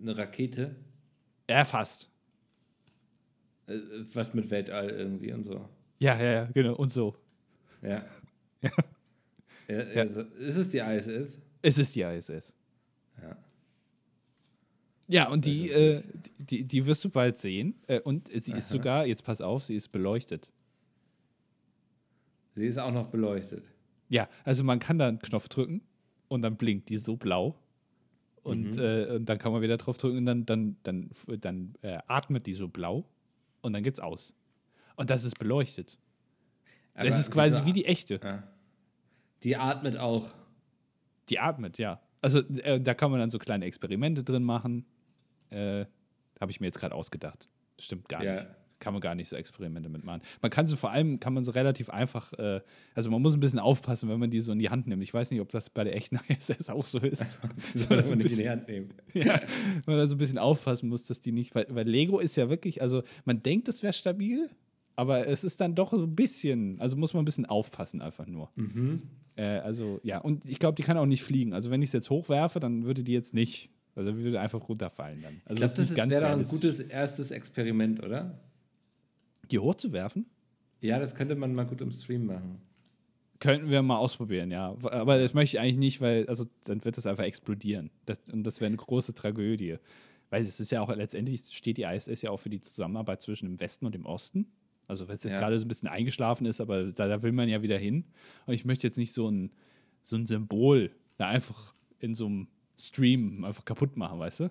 eine Rakete? Ja, fast. Äh, was mit Weltall irgendwie und so. Ja, ja, ja, genau, und so. Ja. *laughs* ja. Ja, also, Ist es die ISS? Es ist die ISS. Ja. Ja, und die, äh, die, die wirst du bald sehen. Äh, und sie Aha. ist sogar, jetzt pass auf, sie ist beleuchtet. Sie ist auch noch beleuchtet. Ja, also man kann da einen Knopf drücken und dann blinkt die so blau. Und, mhm. äh, und dann kann man wieder drauf drücken und dann, dann, dann, dann äh, atmet die so blau und dann geht's aus. Und das ist beleuchtet. Aber das ist quasi wie die echte. Ja. Die atmet auch. Die atmet, ja. Also äh, da kann man dann so kleine Experimente drin machen. Äh, Habe ich mir jetzt gerade ausgedacht. Stimmt gar ja. nicht. Kann man gar nicht so Experimente mitmachen. Man kann sie vor allem, kann man so relativ einfach, äh, also man muss ein bisschen aufpassen, wenn man die so in die Hand nimmt. Ich weiß nicht, ob das bei der echten *laughs* ISS auch so ist. *laughs* Soll man nicht in die Hand nehmen. *laughs* ja, man da so ein bisschen aufpassen muss, dass die nicht, weil, weil Lego ist ja wirklich, also man denkt, es wäre stabil, aber es ist dann doch so ein bisschen, also muss man ein bisschen aufpassen einfach nur. Mhm. Äh, also ja, und ich glaube, die kann auch nicht fliegen. Also wenn ich es jetzt hochwerfe, dann würde die jetzt nicht Also würde einfach runterfallen dann. Also ich glaube, das wäre doch ein gutes erstes Experiment, oder? Die hochzuwerfen? Ja, das könnte man mal gut im Stream machen. Könnten wir mal ausprobieren, ja. Aber das möchte ich eigentlich nicht, weil also dann wird das einfach explodieren. Das, und das wäre eine große Tragödie. Weil es ist ja auch letztendlich steht die ISS ja auch für die Zusammenarbeit zwischen dem Westen und dem Osten. Also wenn es jetzt ja. gerade so ein bisschen eingeschlafen ist, aber da, da, will man ja wieder hin. Und ich möchte jetzt nicht so ein, so ein Symbol da einfach in so einem Stream einfach kaputt machen, weißt du?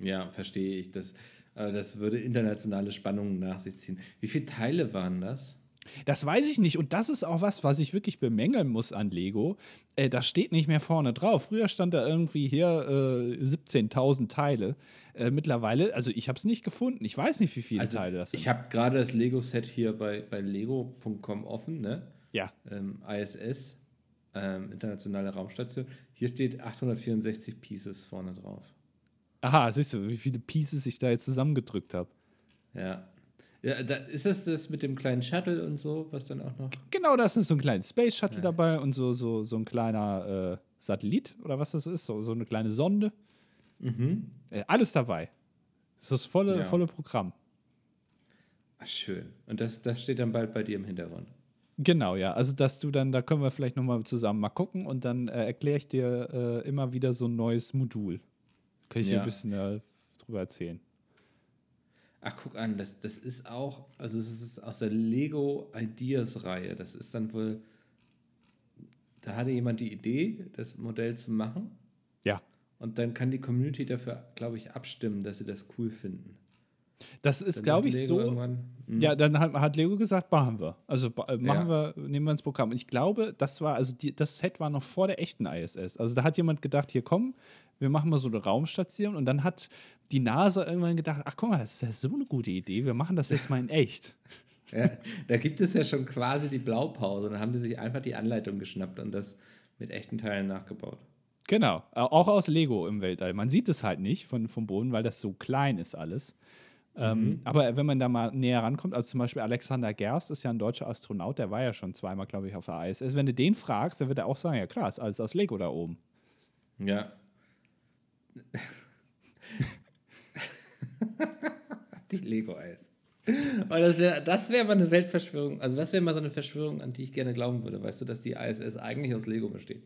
Ja, verstehe ich. Das, äh, das würde internationale Spannungen nach sich ziehen. Wie viele Teile waren das? Das weiß ich nicht. Und das ist auch was, was ich wirklich bemängeln muss an Lego. Äh, das steht nicht mehr vorne drauf. Früher stand da irgendwie hier äh, 17.000 Teile. Äh, mittlerweile, also ich habe es nicht gefunden. Ich weiß nicht, wie viele also Teile das sind. Ich habe gerade das Lego-Set hier bei, bei lego.com offen, ne? Ja. Ähm, ISS, ähm, internationale Raumstation. Hier steht 864 Pieces vorne drauf. Aha, siehst du, wie viele Pieces ich da jetzt zusammengedrückt habe. Ja. Ja, da, ist das das mit dem kleinen Shuttle und so, was dann auch noch. Genau, das ist so ein kleines Space Shuttle ja. dabei und so, so, so ein kleiner äh, Satellit oder was das ist, so, so eine kleine Sonde. Mhm. Äh, alles dabei. Das ist das volle, ja. volle Programm. Ach, schön. Und das, das steht dann bald bei dir im Hintergrund. Genau, ja. Also, dass du dann, da können wir vielleicht nochmal zusammen mal gucken und dann äh, erkläre ich dir äh, immer wieder so ein neues Modul. Kann ich dir ein bisschen äh, drüber erzählen. Ach, guck an, das, das ist auch, also es ist aus der Lego Ideas Reihe. Das ist dann wohl, da hatte jemand die Idee, das Modell zu machen. Ja. Und dann kann die Community dafür, glaube ich, abstimmen, dass sie das cool finden. Das ist, glaube ich, so. Hm. Ja, dann hat, hat, Lego gesagt, machen wir. Also äh, machen ja. wir, nehmen wir ins Programm. Und ich glaube, das war, also die, das Set war noch vor der echten ISS. Also da hat jemand gedacht, hier komm, wir machen mal so eine Raumstation. Und dann hat die NASA irgendwann gedacht, ach guck mal, das ist ja so eine gute Idee, wir machen das jetzt mal in echt. *laughs* Ja, da gibt es ja schon quasi die Blaupause. Dann haben die sich einfach die Anleitung geschnappt und das mit echten Teilen nachgebaut. Genau, auch aus Lego im Weltall. Man sieht es halt nicht von, vom Boden, weil das so klein ist alles. Ähm, mhm. Aber wenn man da mal näher rankommt, also zum Beispiel Alexander Gerst ist ja ein deutscher Astronaut, der war ja schon zweimal, glaube ich, auf der ISS. Wenn du den fragst, dann wird er auch sagen, ja klar, ist alles aus Lego da oben. Ja. *laughs* die Lego-Eis. das wäre das wär mal eine Weltverschwörung. Also, das wäre mal so eine Verschwörung, an die ich gerne glauben würde. Weißt du, dass die ISS eigentlich aus Lego besteht?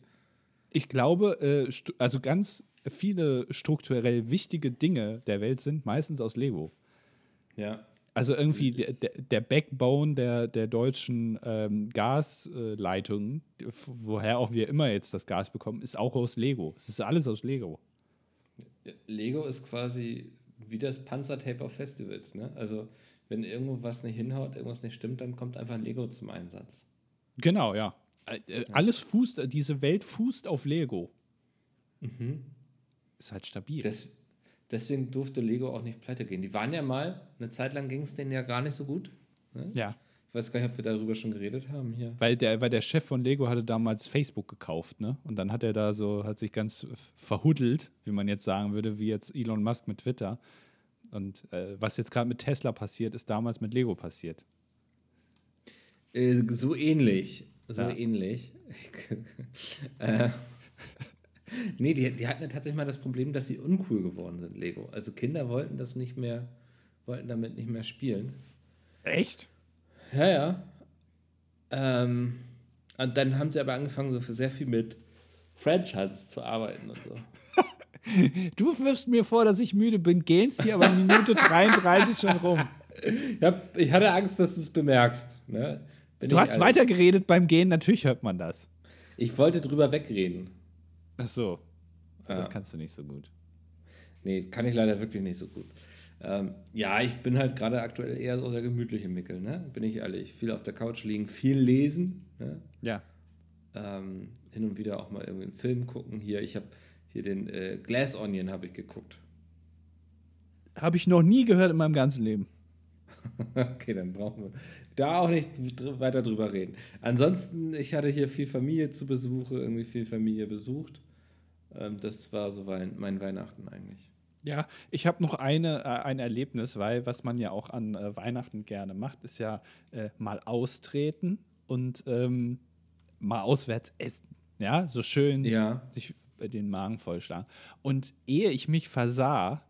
Ich glaube, äh, also ganz viele strukturell wichtige Dinge der Welt sind meistens aus Lego. Ja. Also irgendwie der, der Backbone der, der deutschen ähm, Gasleitungen, woher auch wir immer jetzt das Gas bekommen, ist auch aus Lego. Es ist alles aus Lego. Lego ist quasi wie das Panzertape auf Festivals. Ne? Also wenn irgendwo was nicht hinhaut, irgendwas nicht stimmt, dann kommt einfach ein Lego zum Einsatz. Genau, ja. Äh, alles fußt, diese Welt fußt auf Lego. Mhm. Ist halt stabil. Das, deswegen durfte Lego auch nicht pleite gehen. Die waren ja mal, eine Zeit lang ging es denen ja gar nicht so gut. Ne? Ja. Ich weiß gar nicht, ob wir darüber schon geredet haben hier. Weil der, weil der Chef von Lego hatte damals Facebook gekauft, ne? Und dann hat er da so, hat sich ganz verhuddelt, wie man jetzt sagen würde, wie jetzt Elon Musk mit Twitter. Und äh, was jetzt gerade mit Tesla passiert, ist damals mit Lego passiert. Äh, so ähnlich. So ja. ähnlich. *laughs* äh, nee, die, die hatten ja tatsächlich mal das Problem, dass sie uncool geworden sind, Lego. Also Kinder wollten das nicht mehr, wollten damit nicht mehr spielen. Echt? Ja, ja. Ähm, und dann haben sie aber angefangen, so für sehr viel mit Franchises zu arbeiten und so. *laughs* du wirfst mir vor, dass ich müde bin, gehst hier aber Minute 33 schon rum. Ich, hab, ich hatte Angst, dass du es bemerkst. Ne? du hast weitergeredet beim Gehen, natürlich hört man das. Ich wollte drüber wegreden. Ach so. Ja. Das kannst du nicht so gut. Nee, kann ich leider wirklich nicht so gut. Ähm, ja, ich bin halt gerade aktuell eher so der gemütliche Mickel, ne? Bin ich ehrlich. Viel auf der Couch liegen, viel lesen. Ne? Ja. Ähm, hin und wieder auch mal irgendwie einen Film gucken. Hier, ich habe hier den äh, Glass Onion habe ich geguckt. Habe ich noch nie gehört in meinem ganzen Leben. *laughs* okay, dann brauchen wir da auch nicht weiter drüber reden. Ansonsten, ich hatte hier viel Familie zu Besuche, irgendwie viel Familie besucht. Ähm, das war so mein Weihnachten eigentlich. Ja, ich habe noch eine, äh, ein Erlebnis, weil was man ja auch an äh, Weihnachten gerne macht, ist ja äh, mal austreten und ähm, mal auswärts essen. Ja, so schön ja. sich den Magen vollschlagen. Und ehe ich mich versah,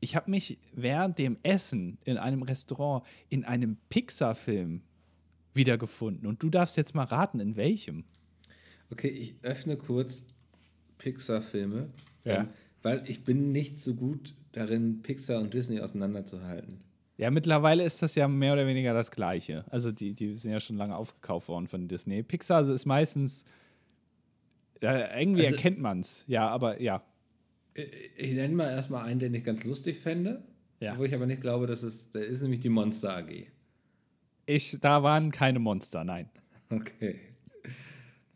ich habe mich während dem Essen in einem Restaurant in einem Pixar-Film wiedergefunden. Und du darfst jetzt mal raten, in welchem. Okay, ich öffne kurz Pixar-Filme, Ja. ähm, weil ich bin nicht so gut darin, Pixar und Disney auseinanderzuhalten. Ja, mittlerweile ist das ja mehr oder weniger das Gleiche. Also die, die sind ja schon lange aufgekauft worden von Disney. Pixar ist meistens, äh, irgendwie Also- erkennt man es. Ja, aber ja. Ich, ich nenne mal erstmal einen, den ich ganz lustig fände, Ja. wo ich aber nicht glaube, dass es, der ist nämlich die Monster AG. Ich, da waren keine Monster, nein. Okay.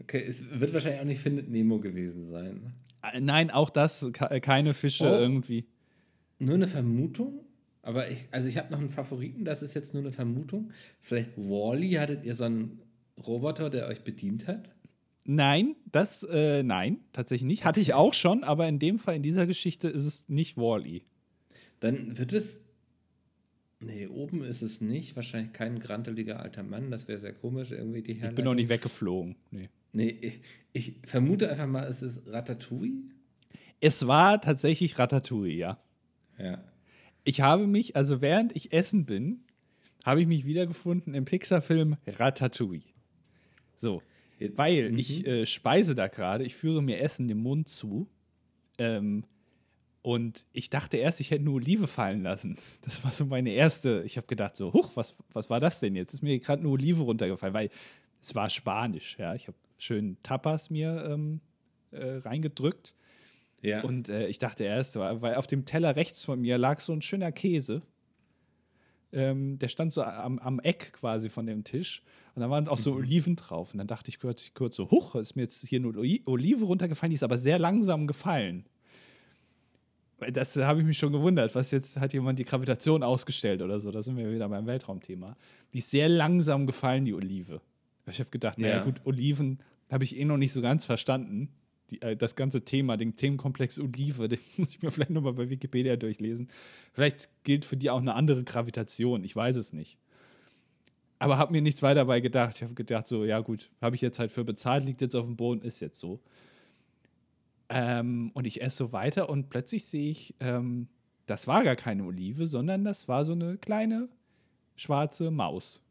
Okay, es wird wahrscheinlich auch nicht Findet Nemo gewesen sein. Äh, Nein, auch das, ke- keine Fische Oh. irgendwie. Nur eine Vermutung, aber ich, also ich habe noch einen Favoriten, das ist jetzt nur eine Vermutung. Vielleicht Wally, hattet ihr so einen Roboter, der euch bedient hat? Nein, das, äh, nein, tatsächlich nicht. Hatte ich auch schon, aber in dem Fall, in dieser Geschichte ist es nicht Wally. Dann wird es. Nee, oben ist es nicht. Wahrscheinlich kein granteliger alter Mann. Das wäre sehr komisch, irgendwie die Ich bin Herleitung. noch nicht weggeflogen. Nee. Nee, ich, ich vermute einfach mal, es ist Ratatouille. Es war tatsächlich Ratatouille, ja. Ja. Ich habe mich, also während ich essen bin, habe ich mich wiedergefunden im Pixar-Film Ratatouille. So, Jetzt- weil Mhm. ich äh, speise da gerade, ich führe mir Essen den Mund zu. Ähm, und ich dachte erst, ich hätte eine Olive fallen lassen. *laughs* Das war so meine erste. Ich habe gedacht, so, huch, was, was war das denn jetzt? Ist mir gerade eine Olive runtergefallen, weil es war Spanisch. Ja, ich habe schön Tapas mir ähm, äh, reingedrückt. Ja. Und äh, ich dachte erst, weil auf dem Teller rechts von mir lag so ein schöner Käse. Ähm, der stand so am, am Eck quasi von dem Tisch. Und da waren auch so Oliven drauf. Und dann dachte ich kurz, kurz so, huch, ist mir jetzt hier eine Oli- Olive runtergefallen, die ist aber sehr langsam gefallen. Das habe ich mich schon gewundert. Was jetzt hat jemand die Gravitation ausgestellt oder so? Da sind wir wieder beim Weltraumthema. Die ist sehr langsam gefallen, die Olive. Ich habe gedacht, naja, Ja. gut, Oliven habe ich eh noch nicht so ganz verstanden. Die, äh, das ganze Thema, den Themenkomplex Olive, *laughs* den muss ich mir vielleicht nochmal bei Wikipedia durchlesen. Vielleicht gilt für die auch eine andere Gravitation. Ich weiß es nicht. Aber habe mir nichts weiter dabei gedacht. Ich habe gedacht, so, ja gut, habe ich jetzt halt für bezahlt, liegt jetzt auf dem Boden, ist jetzt so. Ähm, und ich esse so weiter und plötzlich sehe ich, ähm, das war gar keine Olive, sondern das war so eine kleine schwarze Maus,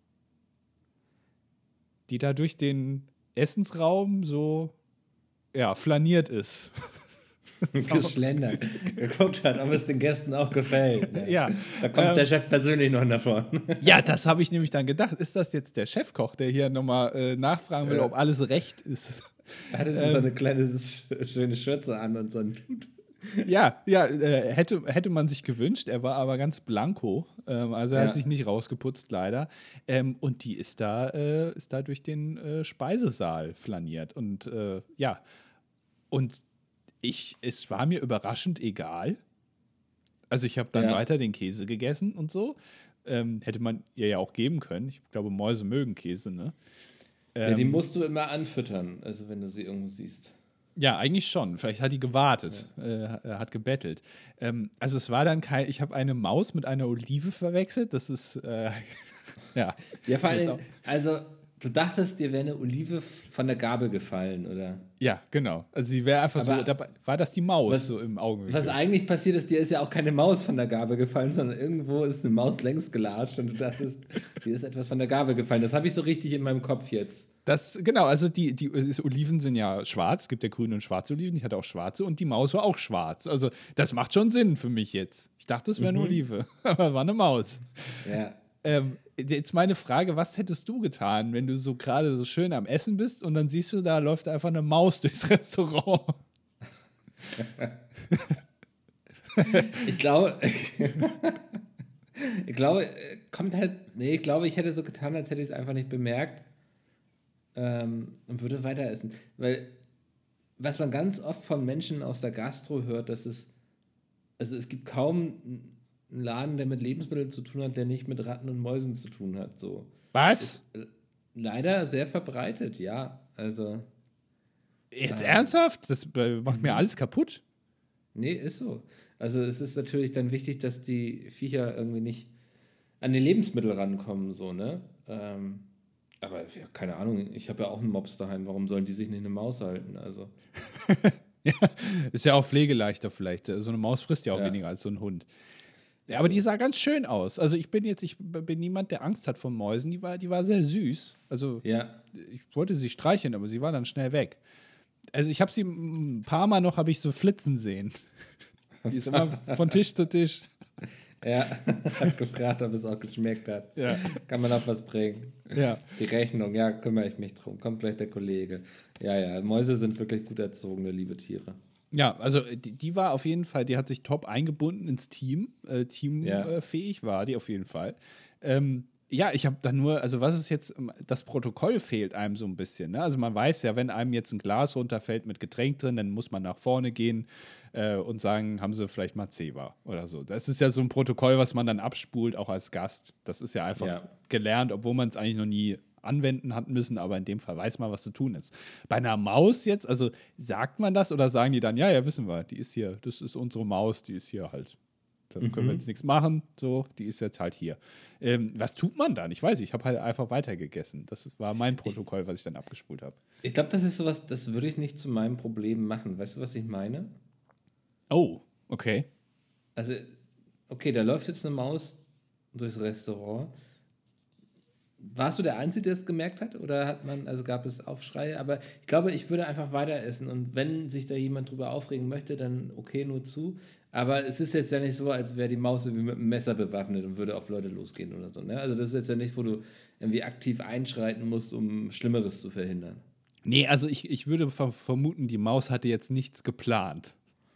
die da durch den Essensraum so, ja, flaniert ist. *laughs* Geschlendert. Geguckt hat, ob es den Gästen auch gefällt. ne? *laughs* Ja, Da kommt ähm, der Chef persönlich noch davon. *laughs* Ja, das habe ich nämlich dann gedacht. Ist das jetzt der Chefkoch, der hier nochmal äh, nachfragen will, Ja. ob alles recht ist? Er hatte Ähm. so eine kleine sch- schöne Schürze an und so ein Hut. Ja, ja, äh, hätte, hätte man sich gewünscht. Er war aber ganz blanko. Ähm, also er Ja. hat sich nicht rausgeputzt, leider. Ähm, und die ist da, äh, ist da durch den äh, Speisesaal flaniert. Und ja, und ich, es war mir überraschend egal. Also ich habe dann Ja. weiter den Käse gegessen und so. Ähm, hätte man ihr ja auch geben können. Ich glaube, Mäuse mögen Käse, ne? Ja, die Ähm, musst du immer anfüttern, also wenn du sie irgendwo siehst. Ja, eigentlich schon. Vielleicht hat die gewartet, äh, hat gebettelt. Ähm, also es war dann kein, ich habe eine Maus mit einer Olive verwechselt. Das ist, äh, *laughs* ja. Ja, vor allem, also du dachtest, dir wäre eine Olive von der Gabel gefallen, oder? Ja, genau. Also sie wäre einfach Aber so, dabei war das die Maus was- so im Augenblick. Was eigentlich passiert ist, dir ist ja auch keine Maus von der Gabel gefallen, sondern irgendwo ist eine Maus längs gelatscht und du dachtest, *laughs* dir ist etwas von der Gabel gefallen. Das habe ich so richtig in meinem Kopf jetzt. Das, genau, also die, die Oliven sind ja schwarz, es gibt ja grüne und schwarze Oliven, ich hatte auch schwarze und die Maus war auch schwarz. Also das macht schon Sinn für mich jetzt. Ich dachte, es wäre eine Olive, *laughs* aber war eine Maus. Ja. Ähm, jetzt meine Frage, was hättest du getan, wenn du so gerade so schön am Essen bist und dann siehst du, da läuft einfach eine Maus *laughs* durchs Restaurant? *laughs* Ich glaube, ich glaube, kommt halt, nee, ich glaube, ich hätte so getan, als hätte ich es einfach nicht bemerkt ähm, und würde weiter essen. Weil, was man ganz oft von Menschen aus der Gastro hört, dass es, also es gibt kaum einen Laden, der mit Lebensmitteln zu tun hat, der nicht mit Ratten und Mäusen zu tun hat, so. Was? Leider sehr verbreitet, ja. Also, Jetzt Ja. ernsthaft? Das äh, macht Mhm. mir alles kaputt. Nee, ist so. Also es ist natürlich dann wichtig, dass die Viecher irgendwie nicht an die Lebensmittel rankommen, so, ne? Ähm, aber ja, keine Ahnung, ich habe ja auch einen Mops daheim, warum sollen die sich nicht eine Maus halten? Also. *laughs* Ja, ist ja auch pflegeleichter vielleicht. So eine Maus frisst ja auch Ja. weniger als so ein Hund. Ja, aber die sah ganz schön aus. Also ich bin jetzt, ich bin niemand, der Angst hat vor Mäusen. Die war, die war sehr süß. Also Ja. ich wollte sie streicheln, aber sie war dann schnell weg. Also ich habe sie ein paar Mal noch, habe ich so flitzen sehen. *laughs* Die ist immer von Tisch zu Tisch. *laughs* Ja, *laughs* hat gefragt, ob es auch geschmeckt hat. Ja. Kann man auf was bringen? Ja. Die Rechnung, ja, kümmere ich mich drum. Kommt gleich der Kollege. Ja, ja, Mäuse sind wirklich gut erzogene, liebe Tiere. Ja, also die, die war auf jeden Fall, die hat sich top eingebunden ins Team. Äh, teamfähig Ja. äh, war die auf jeden Fall. Ähm, ja, ich habe da nur, also was ist jetzt, ähm, das Protokoll fehlt einem so ein bisschen. Ne? Also man weiß ja, wenn einem jetzt ein Glas runterfällt mit Getränk drin, dann muss man nach vorne gehen äh, und sagen, haben sie vielleicht mal Ceva oder so. Das ist ja so ein Protokoll, was man dann abspult, auch als Gast. Das ist ja einfach Ja. gelernt, obwohl man es eigentlich noch nie anwenden hat müssen, aber in dem Fall weiß man, was zu tun ist. Bei einer Maus jetzt, also sagt man das oder sagen die dann, ja, ja, wissen wir, die ist hier, das ist unsere Maus, die ist hier halt. Da können wir jetzt nichts machen, so, die ist jetzt halt hier. Ähm, was tut man dann? Ich weiß, ich habe halt einfach weitergegessen. Das war mein Protokoll, was ich dann abgespult habe. Ich glaube, das ist sowas, das würde ich nicht zu meinem Problem machen. Weißt du, was ich meine? Oh, okay. Also, okay, da läuft jetzt eine Maus durchs Restaurant. Warst du der Einzige, der es gemerkt hat? Oder hat man, also gab es Aufschreie? Aber ich glaube, ich würde einfach weiter essen. Und wenn sich da jemand drüber aufregen möchte, dann okay, nur zu. Aber es ist jetzt ja nicht so, als wäre die Maus irgendwie mit einem Messer bewaffnet und würde auf Leute losgehen oder so. Ne? Also das ist jetzt ja nicht, wo du irgendwie aktiv einschreiten musst, um Schlimmeres zu verhindern. Nee, also ich, ich würde ver vermuten, die Maus hatte jetzt nichts geplant.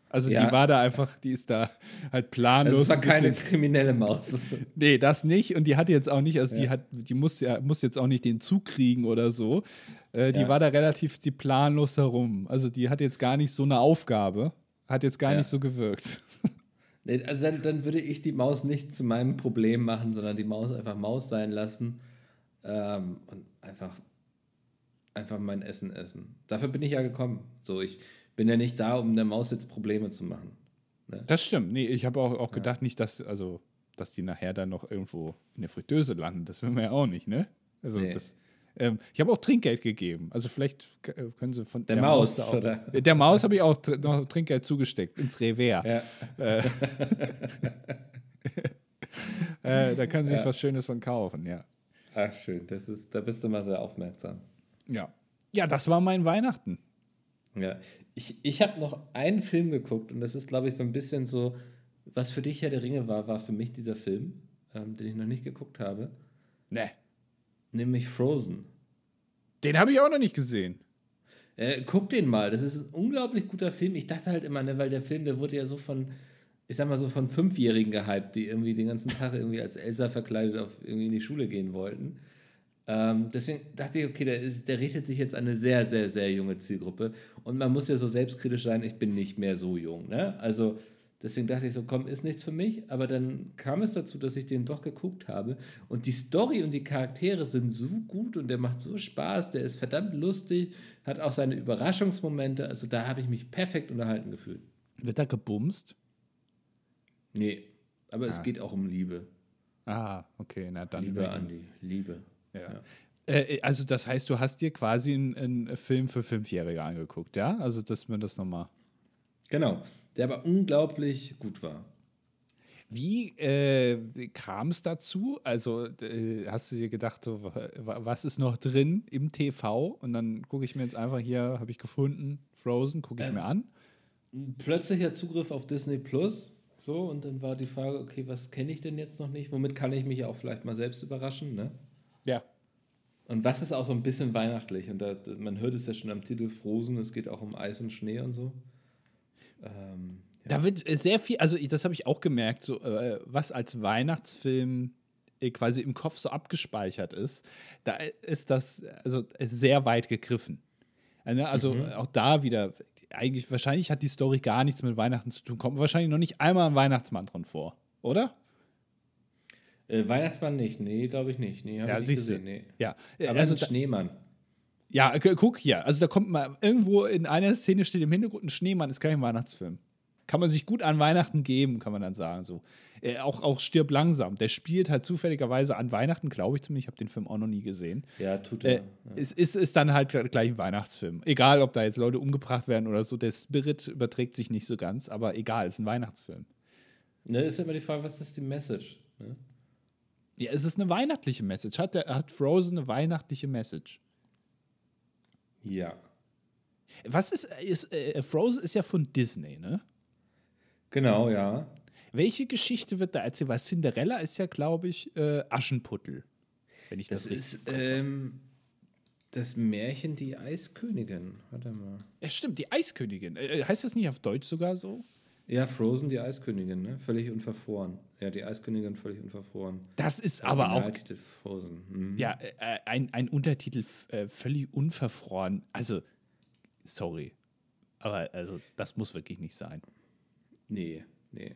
Also Ja. die war da einfach, die ist da halt planlos. Also es war ein keine kriminelle Maus. *laughs* Nee, das nicht. Und die hatte jetzt auch nicht, also die Ja. hat, die muss ja, muss jetzt auch nicht den Zug kriegen oder so. Äh, die Ja. war da relativ die planlos herum. Also die hat jetzt gar nicht so eine Aufgabe, hat jetzt gar nicht so gewirkt. *laughs* Nee, Also dann, dann würde ich die Maus nicht zu meinem Problem machen, sondern die Maus einfach Maus sein lassen ähm, und einfach, einfach mein Essen essen. Dafür bin ich ja gekommen. So, ich bin ja nicht da, um der Maus jetzt Probleme zu machen. Das stimmt. Nee, ich habe auch, auch gedacht, nicht, dass, also, dass die nachher dann noch irgendwo in der Fritteuse landen. Das will man ja auch nicht, ne? Also Nee. das. Ähm, ich habe auch Trinkgeld gegeben. Also vielleicht äh, können sie von Der Maus, da auch, oder? Der Maus habe ich auch tr noch Trinkgeld zugesteckt ins Revers. Ja. *laughs* Äh, da können sie sich Ja. was Schönes von kaufen, ja. Ach, schön. Das ist, da bist du mal sehr aufmerksam. Ja. Ja, das war mein Weihnachten. Ja. Ich, ich habe noch einen Film geguckt und das ist, glaube ich, so ein bisschen so, was für dich Herr der Ringe war, war für mich dieser Film, ähm, den ich noch nicht geguckt habe, Ne. nämlich Frozen. Den habe ich auch noch nicht gesehen. Äh, guck den mal, das ist ein unglaublich guter Film. Ich dachte halt immer, ne, weil der Film, der wurde ja so von, ich sag mal so von Fünfjährigen gehypt, die irgendwie den ganzen Tag irgendwie als Elsa verkleidet auf irgendwie in die Schule gehen wollten. Ähm, deswegen dachte ich, okay, der, ist, der richtet sich jetzt an eine sehr, sehr, sehr junge Zielgruppe. Und man muss ja so selbstkritisch sein, ich bin nicht mehr so jung. Ne? Also deswegen dachte ich so, komm, ist nichts für mich. Aber dann kam es dazu, dass ich den doch geguckt habe. Und die Story und die Charaktere sind so gut und der macht so Spaß, der ist verdammt lustig, hat auch seine Überraschungsmomente. Also da habe ich mich perfekt unterhalten gefühlt. Wird da gebumst? Nee, aber es Ah. geht auch um Liebe. Ah, okay, na dann. Liebe, Andi, Liebe. Ja. Ja. Äh, also, das heißt, du hast dir quasi einen, einen Film für Fünfjährige angeguckt, ja? Also, dass man das nochmal. Genau, der aber unglaublich gut war. Wie äh, kam es dazu? Also, äh, hast du dir gedacht, so, wa- was ist noch drin im TV? Und dann gucke ich mir jetzt einfach hier, habe ich gefunden, Frozen, gucke ich Ähm. mir an. Plötzlicher Zugriff auf Disney Plus. So, und dann war die Frage, okay, was kenne ich denn jetzt noch nicht? Womit kann ich mich auch vielleicht mal selbst überraschen, ne? Ja. Und was ist auch so ein bisschen weihnachtlich? Und da, man hört es ja schon am Titel Frozen, es geht auch um Eis und Schnee und so. Ähm, ja. Da wird äh, sehr viel, also das habe ich auch gemerkt, so, äh, was als Weihnachtsfilm äh, quasi im Kopf so abgespeichert ist, da ist das also äh, sehr weit gegriffen. Äh, ne, Also auch da wieder, eigentlich, wahrscheinlich hat die Story gar nichts mit Weihnachten zu tun, kommt wahrscheinlich noch nicht einmal ein Weihnachtsmann drin vor, oder? Äh, Weihnachtsmann nicht, nee, glaube ich nicht. Nee, hab Ja, ich nicht siehst du. gesehen, nee. Ja, äh, Aber also es ein Schneemann. ja, gu- guck hier, also da kommt mal irgendwo in einer Szene steht im Hintergrund ein Schneemann, ist kein Weihnachtsfilm. kann man sich gut an Weihnachten geben, kann man dann sagen. So. Äh, auch, auch Stirb langsam. Der spielt halt zufälligerweise an Weihnachten, glaube ich zumindest. Ich habe den Film auch noch nie gesehen. Ja, tut er. Äh, ja. Ist, ist, ist dann halt gleich ein Weihnachtsfilm. Egal, ob da jetzt Leute umgebracht werden oder so. Der Spirit überträgt sich nicht so ganz, aber egal, ist ein Weihnachtsfilm. Ne, ist immer die Frage, was ist die Message? Ne? Ja, es ist eine weihnachtliche Message. Hat, der, hat Frozen eine weihnachtliche Message? Ja. Was ist, ist äh, Frozen ist ja von Disney, ne? Genau, ja. Welche Geschichte wird da erzählt? Weil Cinderella ist ja, glaube ich, äh, Aschenputtel. Wenn ich das, das richtig ist ähm, das Märchen Die Eiskönigin. Warte mal. Ja, stimmt, die Eiskönigin. Äh, heißt das nicht auf Deutsch sogar so? Ja, Frozen, die Eiskönigin, ne? Völlig unverfroren. Ja, die Eiskönigin völlig unverfroren. Das ist aber auch. Titel Frozen. Mhm. Ja, äh, ein, ein Untertitel äh, völlig unverfroren. Also, sorry. Aber also, das muss wirklich nicht sein. Nee, nee.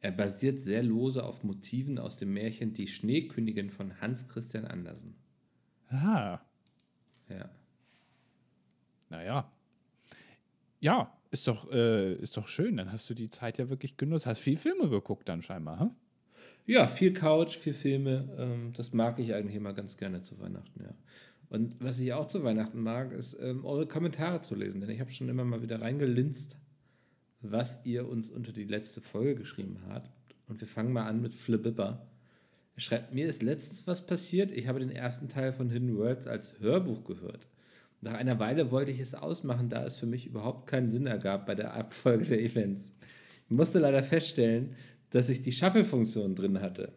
Er basiert sehr lose auf Motiven aus dem Märchen Die Schneekönigin von Hans Christian Andersen. Ah. Ja. Naja. Ja, ist doch, äh, ist doch schön. Dann hast du die Zeit ja wirklich genutzt. Hast viel Filme geguckt dann scheinbar, hm? Ja, viel Couch, viel Filme. Ähm, das mag ich eigentlich immer ganz gerne zu Weihnachten, ja. Und was ich auch zu Weihnachten mag, ist ähm, eure Kommentare zu lesen, denn ich habe schon immer mal wieder reingelinst, was ihr uns unter die letzte Folge geschrieben habt. Und wir fangen mal an mit Flibibber. Er schreibt, mir ist letztens was passiert. Ich habe den ersten Teil von Hidden Worlds als Hörbuch gehört. Nach einer Weile wollte ich es ausmachen, da es für mich überhaupt keinen Sinn ergab bei der Abfolge der Events. Ich musste leider feststellen, dass ich die Shuffle-Funktion drin hatte.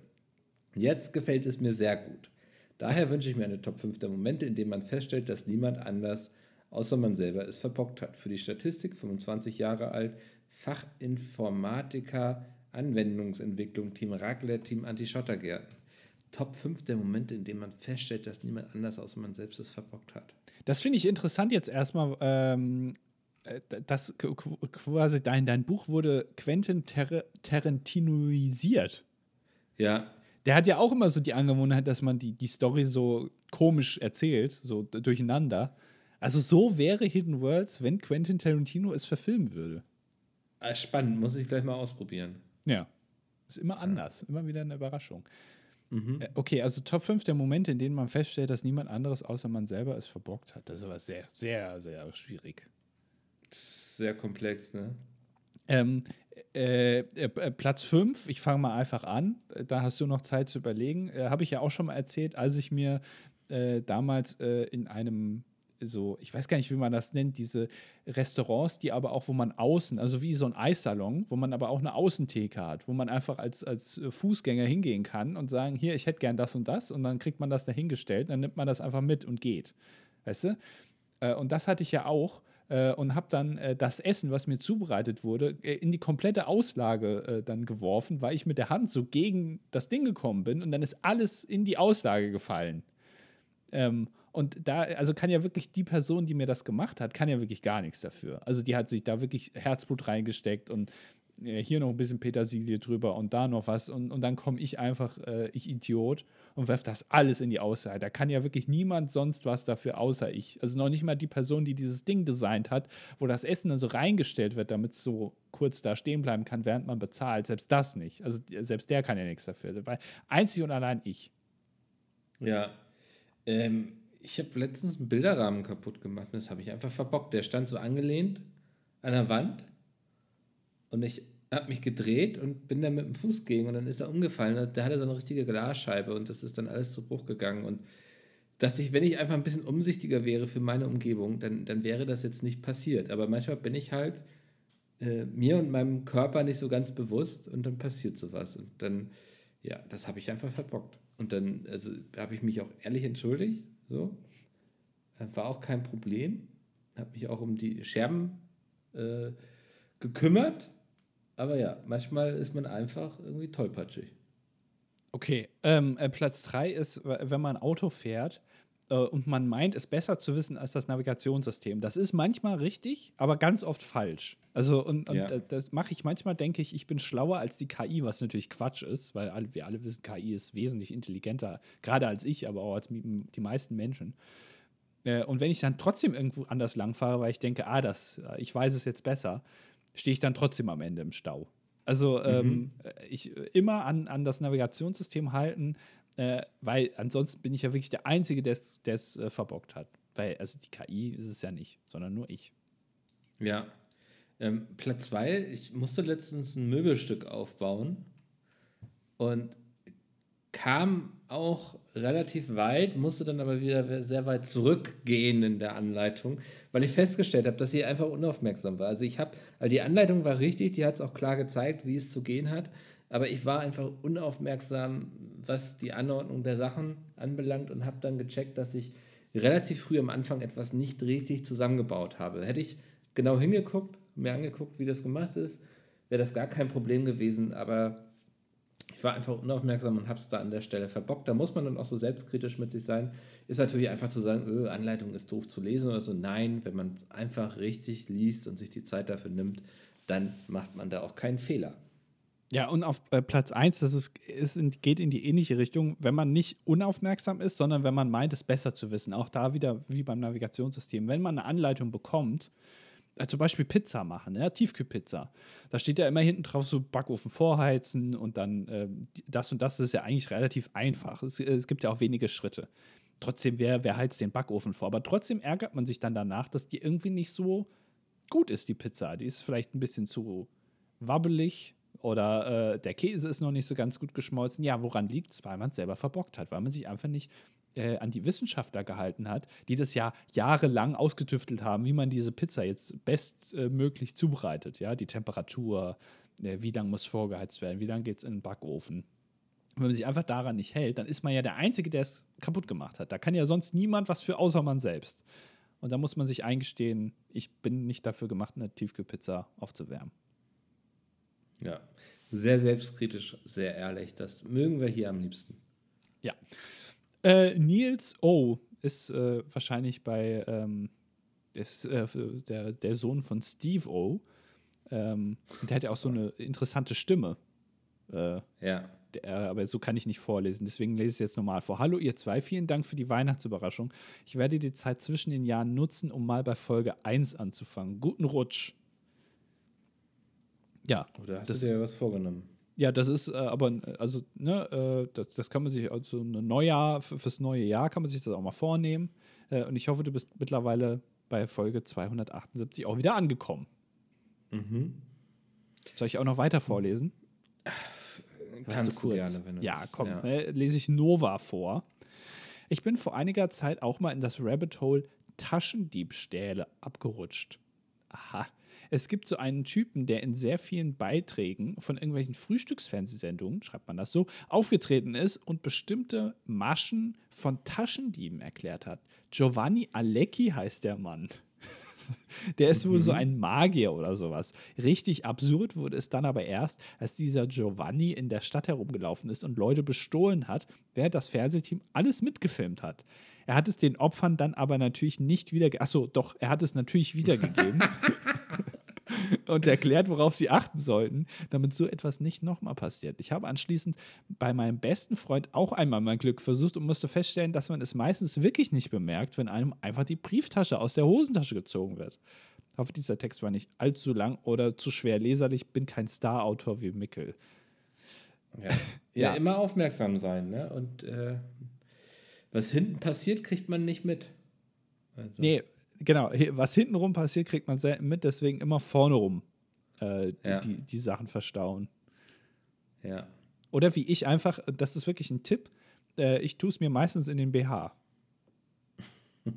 Jetzt gefällt es mir sehr gut. Daher wünsche ich mir eine Top 5 der Momente, in denen man feststellt, dass niemand anders, außer man selber, es verbockt hat. Für die Statistik, 25 Jahre alt, Fachinformatiker, Anwendungsentwicklung, Team Raclette, Team Anti-Schottergärten. Top 5 der Momente, in denen man feststellt, dass niemand anders, außer man selbst, es verbockt hat. Das finde ich interessant jetzt erstmal. Ähm, äh, das quasi dein, dein Buch wurde Quentin Ter Tarantinoisiert. Ja. Der hat ja auch immer so die Angewohnheit, dass man die, die Story so komisch erzählt, so durcheinander. Also so wäre Hidden Worlds, wenn Quentin Tarantino es verfilmen würde. Ah, spannend, muss ich gleich mal ausprobieren. Ja. Ist immer anders, ja. immer wieder eine Überraschung. Mhm. Äh, okay, also Top 5 der Momente, in denen man feststellt, dass niemand anderes außer man selber es verbockt hat. Das ist aber sehr, sehr, sehr schwierig. Sehr komplex, ne? Ähm, äh, äh, Platz 5, ich fange mal einfach an, da hast du noch Zeit zu überlegen. Äh, Habe ich ja auch schon mal erzählt, als ich mir äh, damals äh, in einem so, ich weiß gar nicht, wie man das nennt, diese Restaurants, die aber auch, wo man außen, also wie so ein Eissalon, wo man aber auch eine Außentheke hat, wo man einfach als, als Fußgänger hingehen kann und sagen, hier, ich hätte gern das und das und dann kriegt man das dahingestellt, dann nimmt man das einfach mit und geht. Weißt du? Äh, und das hatte ich ja auch äh, und habe dann äh, das Essen, was mir zubereitet wurde, in die komplette Auslage dann geworfen, weil ich mit der Hand so gegen das Ding gekommen bin und dann ist alles in die Auslage gefallen. Ähm, und da, also kann ja wirklich die Person, die mir das gemacht hat, kann ja wirklich gar nichts dafür. Also die hat sich da wirklich Herzblut reingesteckt und äh, hier noch ein bisschen Petersilie drüber und da noch was. Und, und dann komme ich einfach, äh, ich Idiot, und werfe das alles in die Aussage. Da kann ja wirklich niemand sonst was dafür, außer ich. Also noch nicht mal die Person, die dieses Ding designt hat, wo das Essen dann so reingestellt wird, damit es so kurz da stehen bleiben kann, während man bezahlt. Selbst das nicht. Also selbst der kann ja nichts dafür. Weil einzig und allein ich. Ja. Ähm, ich habe letztens einen Bilderrahmen kaputt gemacht und das habe ich einfach verbockt. Der stand so angelehnt an der Wand und ich habe mich gedreht und bin da mit dem Fuß gegen und dann ist er umgefallen. Der hatte so eine richtige Glasscheibe und das ist dann alles zu Bruch gegangen und dachte ich, wenn ich einfach ein bisschen umsichtiger wäre für meine Umgebung, dann, dann wäre das jetzt nicht passiert. Aber manchmal bin ich halt äh, mir und meinem Körper nicht so ganz bewusst und dann passiert sowas. Und dann, ja, das habe ich einfach verbockt. Und dann, also habe ich mich auch ehrlich entschuldigt so. War auch kein Problem. Habe mich auch um die Scherben äh, gekümmert. Aber ja, manchmal ist man einfach irgendwie tollpatschig. Okay, ähm, äh, Platz 3 ist, wenn man Auto fährt äh, und man meint, es besser zu wissen als das Navigationssystem. Das ist manchmal richtig, aber ganz oft falsch. Also, und, und ja. das mache ich manchmal, denke ich, ich bin schlauer als die KI, was natürlich Quatsch ist, weil alle, wir alle wissen, KI ist wesentlich intelligenter, gerade als ich, aber auch als die meisten Menschen. Äh, und wenn ich dann trotzdem irgendwo anders langfahre, weil ich denke, ah, das, ich weiß es jetzt besser, stehe ich dann trotzdem am Ende im Stau. Also mhm. ähm, ich immer an, an das Navigationssystem halten, äh, weil ansonsten bin ich ja wirklich der Einzige, der es äh, verbockt hat. Weil, also die KI ist es ja nicht, sondern nur ich. Ja. Ähm, Platz 2, ich musste letztens ein Möbelstück aufbauen und kam auch relativ weit, musste dann aber wieder sehr weit zurückgehen in der Anleitung, weil ich festgestellt habe, dass sie einfach unaufmerksam war. Also ich habe, also die Anleitung war richtig, die hat es auch klar gezeigt, wie es zu gehen hat, aber ich war einfach unaufmerksam, was die Anordnung der Sachen anbelangt und habe dann gecheckt, dass ich relativ früh am Anfang etwas nicht richtig zusammengebaut habe. Hätte ich genau hingeguckt, mir angeguckt, wie das gemacht ist, wäre das gar kein Problem gewesen, aber ich war einfach unaufmerksam und habe es da an der Stelle verbockt. Da muss man dann auch so selbstkritisch mit sich sein. Ist natürlich einfach zu sagen, öh, Anleitung ist doof zu lesen oder so. Nein, wenn man es einfach richtig liest und sich die Zeit dafür nimmt, dann macht man da auch keinen Fehler. Ja, und auf äh, Platz 1, das ist, ist in, geht in die ähnliche Richtung, wenn man nicht unaufmerksam ist, sondern wenn man meint, es besser zu wissen. Auch da wieder wie beim Navigationssystem. Wenn man eine Anleitung bekommt, äh, zum Beispiel Pizza machen, ja, Tiefkühlpizza. Da steht ja immer hinten drauf so Backofen vorheizen und dann äh, das und das ist ja eigentlich relativ einfach. Es, es gibt ja auch wenige Schritte. Trotzdem, wer, wer heizt den Backofen vor? Aber trotzdem ärgert man sich dann danach, dass die irgendwie nicht so gut ist, die Pizza. Die ist vielleicht ein bisschen zu wabbelig oder äh, der Käse ist noch nicht so ganz gut geschmolzen. Ja, woran liegt es? Weil man es selber verbockt hat, weil man sich einfach nicht äh, an die Wissenschaftler gehalten hat, die das ja jahrelang ausgetüftelt haben, wie man diese Pizza jetzt bestmöglich zubereitet. Ja, die Temperatur, äh, wie lange muss vorgeheizt werden, wie lange geht es in den Backofen. Wenn man sich einfach daran nicht hält, dann ist man ja der Einzige, der es kaputt gemacht hat. Da kann ja sonst niemand was für, außer man selbst. Und da muss man sich eingestehen, ich bin nicht dafür gemacht, eine Tiefkühlpizza aufzuwärmen. Ja, sehr selbstkritisch, sehr ehrlich. Das mögen wir hier am liebsten. Ja. Äh, Niels O ist äh, wahrscheinlich bei ähm, ist, äh, der, der Sohn von Steve O. Ähm, und der hat ja auch so eine interessante Stimme. Äh, ja. Der, aber so kann ich nicht vorlesen, deswegen lese ich es jetzt normal vor. Hallo ihr zwei, vielen Dank für die Weihnachtsüberraschung. Ich werde die Zeit zwischen den Jahren nutzen, um mal bei Folge 1 anzufangen. Guten Rutsch. Ja. Oder hast du dir ja was vorgenommen? Ja, das ist äh, aber, also, ne, äh, das, das kann man sich, also ein Neujahr, fürs neue Jahr kann man sich das auch mal vornehmen. Äh, und ich hoffe, du bist mittlerweile bei Folge 278 auch wieder angekommen. Mhm. Soll ich auch noch weiter vorlesen? Kannst du, du gerne, wenn du Ja, komm, ja. Äh, lese ich Nova vor. Ich bin vor einiger Zeit auch mal in das Rabbit Hole Taschendiebstähle abgerutscht. Aha. Es gibt so einen Typen, der in sehr vielen Beiträgen von irgendwelchen Frühstücksfernsehsendungen, schreibt man das so, aufgetreten ist und bestimmte Maschen von Taschendieben erklärt hat. Giovanni Alecchi heißt der Mann. *laughs* Der ist wohl so mhm. ein Magier oder sowas. Richtig absurd wurde es dann aber erst, als dieser Giovanni in der Stadt herumgelaufen ist und Leute bestohlen hat, während das Fernsehteam alles mitgefilmt hat. Er hat es den Opfern dann aber natürlich nicht wieder. Achso, doch, er hat es natürlich *laughs* wiedergegeben. Und erklärt, worauf sie achten sollten, damit so etwas nicht nochmal passiert. Ich habe anschließend bei meinem besten Freund auch einmal mein Glück versucht und musste feststellen, dass man es meistens wirklich nicht bemerkt, wenn einem einfach die Brieftasche aus der Hosentasche gezogen wird. Ich hoffe, dieser Text war nicht allzu lang oder zu schwer leserlich. Ich bin kein Star-Autor wie Mickel. Ja. *laughs* ja, ja, immer aufmerksam sein. Ne? Und äh, was hinten passiert, kriegt man nicht mit. Also. Nee, genau, was hintenrum passiert, kriegt man selten mit, deswegen immer vorne rum äh, die, ja. die, die, Sachen verstauen. Ja. Oder wie ich einfach, das ist wirklich ein Tipp, äh, ich tue es mir meistens in den BH. *laughs*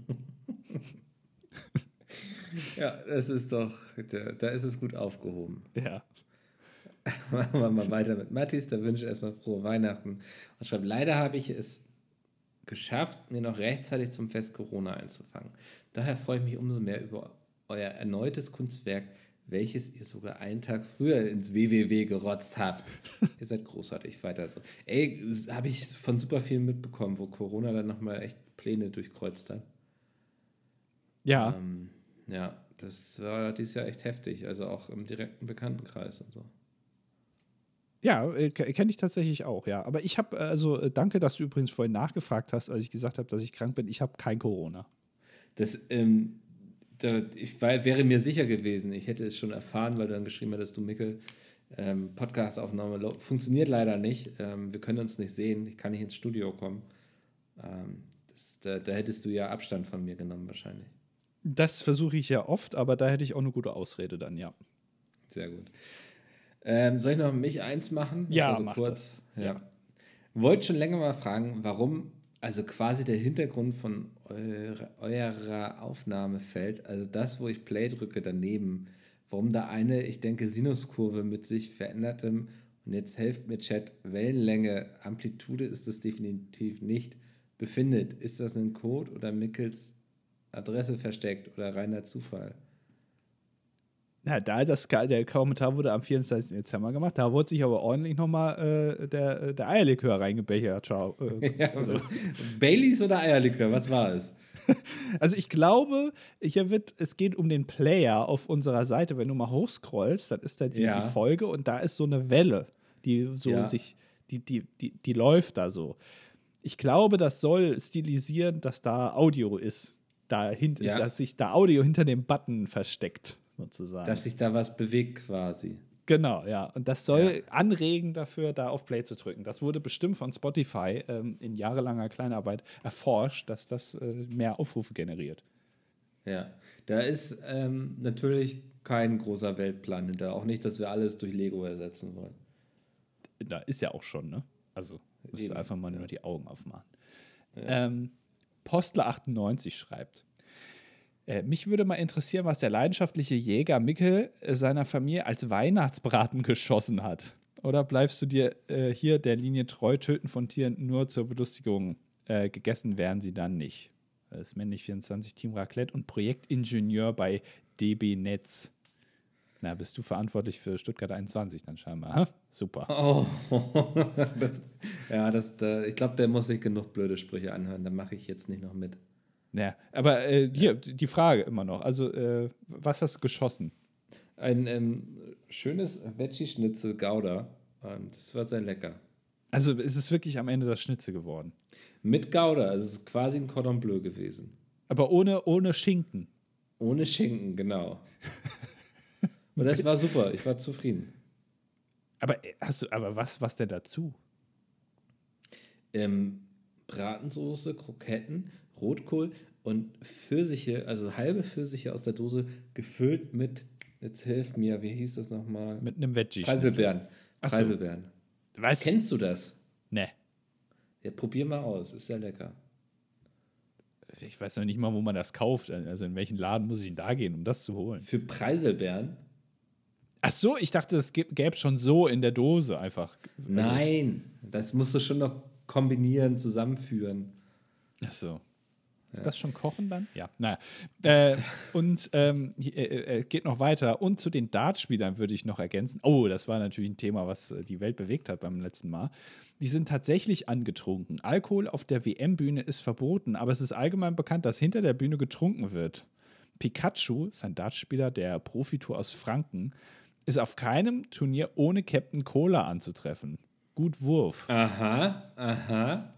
ja, das ist doch, da ist es gut aufgehoben. Ja. *laughs* Machen wir mal weiter mit Mathis, da wünsche ich erstmal frohe Weihnachten und schreibt, leider habe ich es geschafft, mir noch rechtzeitig zum Fest Corona einzufangen. Daher freue ich mich umso mehr über euer erneutes Kunstwerk, welches ihr sogar einen Tag früher ins WWW gerotzt habt. *laughs* ihr seid großartig, weiter so. Ey, habe ich von super vielen mitbekommen, wo Corona dann nochmal echt Pläne durchkreuzt hat. Ja. Ähm, ja, das war dieses Jahr echt heftig, also auch im direkten Bekanntenkreis und so. Ja, äh, kenne ich tatsächlich auch, ja. Aber ich habe, also äh, danke, dass du übrigens vorhin nachgefragt hast, als ich gesagt habe, dass ich krank bin. Ich habe kein Corona. Das, ähm, da, ich war, wäre mir sicher gewesen, ich hätte es schon erfahren, weil du dann geschrieben hättest, du Mickel, ähm, Podcast-Aufnahme funktioniert leider nicht. Ähm, wir können uns nicht sehen, ich kann nicht ins Studio kommen. Ähm, das, da, da hättest du ja Abstand von mir genommen, wahrscheinlich. Das versuche ich ja oft, aber da hätte ich auch eine gute Ausrede dann, ja. Sehr gut. Ähm, soll ich noch mich eins machen? Das ja, so mach kurz. Das. Ja. Wollte schon länger mal fragen, warum also quasi der Hintergrund von eure, eurer Aufnahme fällt, also das, wo ich Play drücke daneben, warum da eine, ich denke, Sinuskurve mit sich verändertem, und jetzt helft mir Chat, Wellenlänge, Amplitude ist es definitiv nicht, befindet. Ist das ein Code oder Mickels Adresse versteckt oder reiner Zufall? Na, da das, der Kommentar wurde am 24. Dezember gemacht, da wurde sich aber ordentlich nochmal äh, der, der Eierlikör reingebechert. Ciao. Äh, *laughs* ja, also. Baileys oder Eierlikör, was war es? *laughs* Also ich glaube, hier wird, es geht um den Player auf unserer Seite. Wenn du mal hochscrollst, dann ist da die, ja. die Folge und da ist so eine Welle, die so ja. sich, die, die, die, die läuft da so. Ich glaube, das soll stilisieren, dass da Audio ist. Da ja. Dass sich da Audio hinter dem Button versteckt sozusagen. Dass sich da was bewegt quasi. Genau, ja. Und das soll ja. anregen dafür, da auf Play zu drücken. Das wurde bestimmt von Spotify ähm, in jahrelanger Kleinarbeit erforscht, dass das äh, mehr Aufrufe generiert. Ja, da ist ähm, natürlich kein großer Weltplan hinter. Auch nicht, dass wir alles durch Lego ersetzen wollen. Da ist ja auch schon, ne? Also, musst du einfach mal ja. nur die Augen aufmachen. Ja. Ähm, Postler98 schreibt: äh, mich würde mal interessieren, was der leidenschaftliche Jäger Mickel äh, seiner Familie als Weihnachtsbraten geschossen hat. Oder bleibst du dir äh, hier der Linie treu, Töten von Tieren nur zur Belustigung? Äh, gegessen werden sie dann nicht. Das ist männlich 24 Team Raclette und Projektingenieur bei DB Netz. Na, bist du verantwortlich für Stuttgart 21 dann scheinbar? Ha? Super. Oh, *laughs* das, ja, das, da, ich glaube, der muss sich genug blöde Sprüche anhören. Da mache ich jetzt nicht noch mit. Ja, aber äh, hier, die Frage immer noch. Also, äh, was hast du geschossen? Ein ähm, schönes Veggie-Schnitzel Gouda. Ähm, das war sehr lecker. Also, ist es wirklich am Ende das Schnitzel geworden? Mit Gouda. Also, es ist quasi ein Cordon Bleu gewesen. Aber ohne, ohne Schinken. Ohne Schinken, genau. Und das war super. Ich war zufrieden. Aber äh, hast du, aber was, was denn dazu? Ähm, Bratensoße, Kroketten Rotkohl und Pfirsiche, also halbe Pfirsiche aus der Dose, gefüllt mit, jetzt hilf mir, wie hieß das nochmal? Mit einem Veggie. Preiselbeeren. Preiselbeeren. Was? Kennst du das? Ne. Ja, probier mal aus, ist sehr lecker. Ich weiß noch nicht mal, wo man das kauft. Also in welchen Laden muss ich da gehen, um das zu holen? Für Preiselbeeren? Ach so, ich dachte, es gäbe es schon so in der Dose einfach. Also Nein, das musst du schon noch kombinieren, zusammenführen. Ach so. Ist ja. das schon Kochen dann? Ja, naja. Äh, und ähm, äh, äh, es geht noch weiter. Und zu den Dartspielern würde ich noch ergänzen. Oh, das war natürlich ein Thema, was äh, die Welt bewegt hat beim letzten Mal. Die sind tatsächlich angetrunken. Alkohol auf der WM-Bühne ist verboten, aber es ist allgemein bekannt, dass hinter der Bühne getrunken wird. Pikachu ist ein Dartspieler der Profitour aus Franken, ist auf keinem Turnier ohne Captain Cola anzutreffen. Gut Wurf. Aha, aha.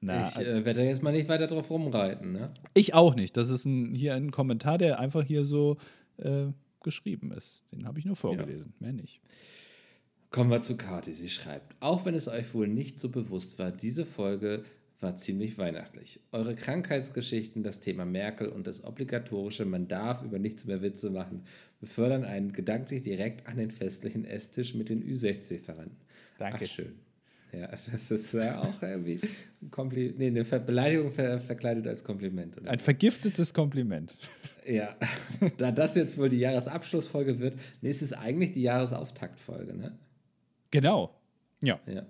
Na, ich äh, werde jetzt mal nicht weiter drauf rumreiten. Ne? Ich auch nicht. Das ist ein, hier ein Kommentar, der einfach hier so äh, geschrieben ist. Den habe ich nur vorgelesen, ja. mehr nicht. Kommen wir zu Kati. Sie schreibt: Auch wenn es euch wohl nicht so bewusst war, diese Folge war ziemlich weihnachtlich. Eure Krankheitsgeschichten, das Thema Merkel und das obligatorische, man darf über nichts mehr Witze machen, befördern einen gedanklich direkt an den festlichen Esstisch mit den Ü60-Verwandten. Danke. Ja, *laughs* das ist ja auch irgendwie ein Kompli nee, eine Ver Beleidigung ver verkleidet als Kompliment. Oder? Ein vergiftetes Kompliment. Ja, da das jetzt wohl die Jahresabschlussfolge wird, nee, es ist eigentlich die Jahresauftaktfolge, ne? Genau. Ja. ja.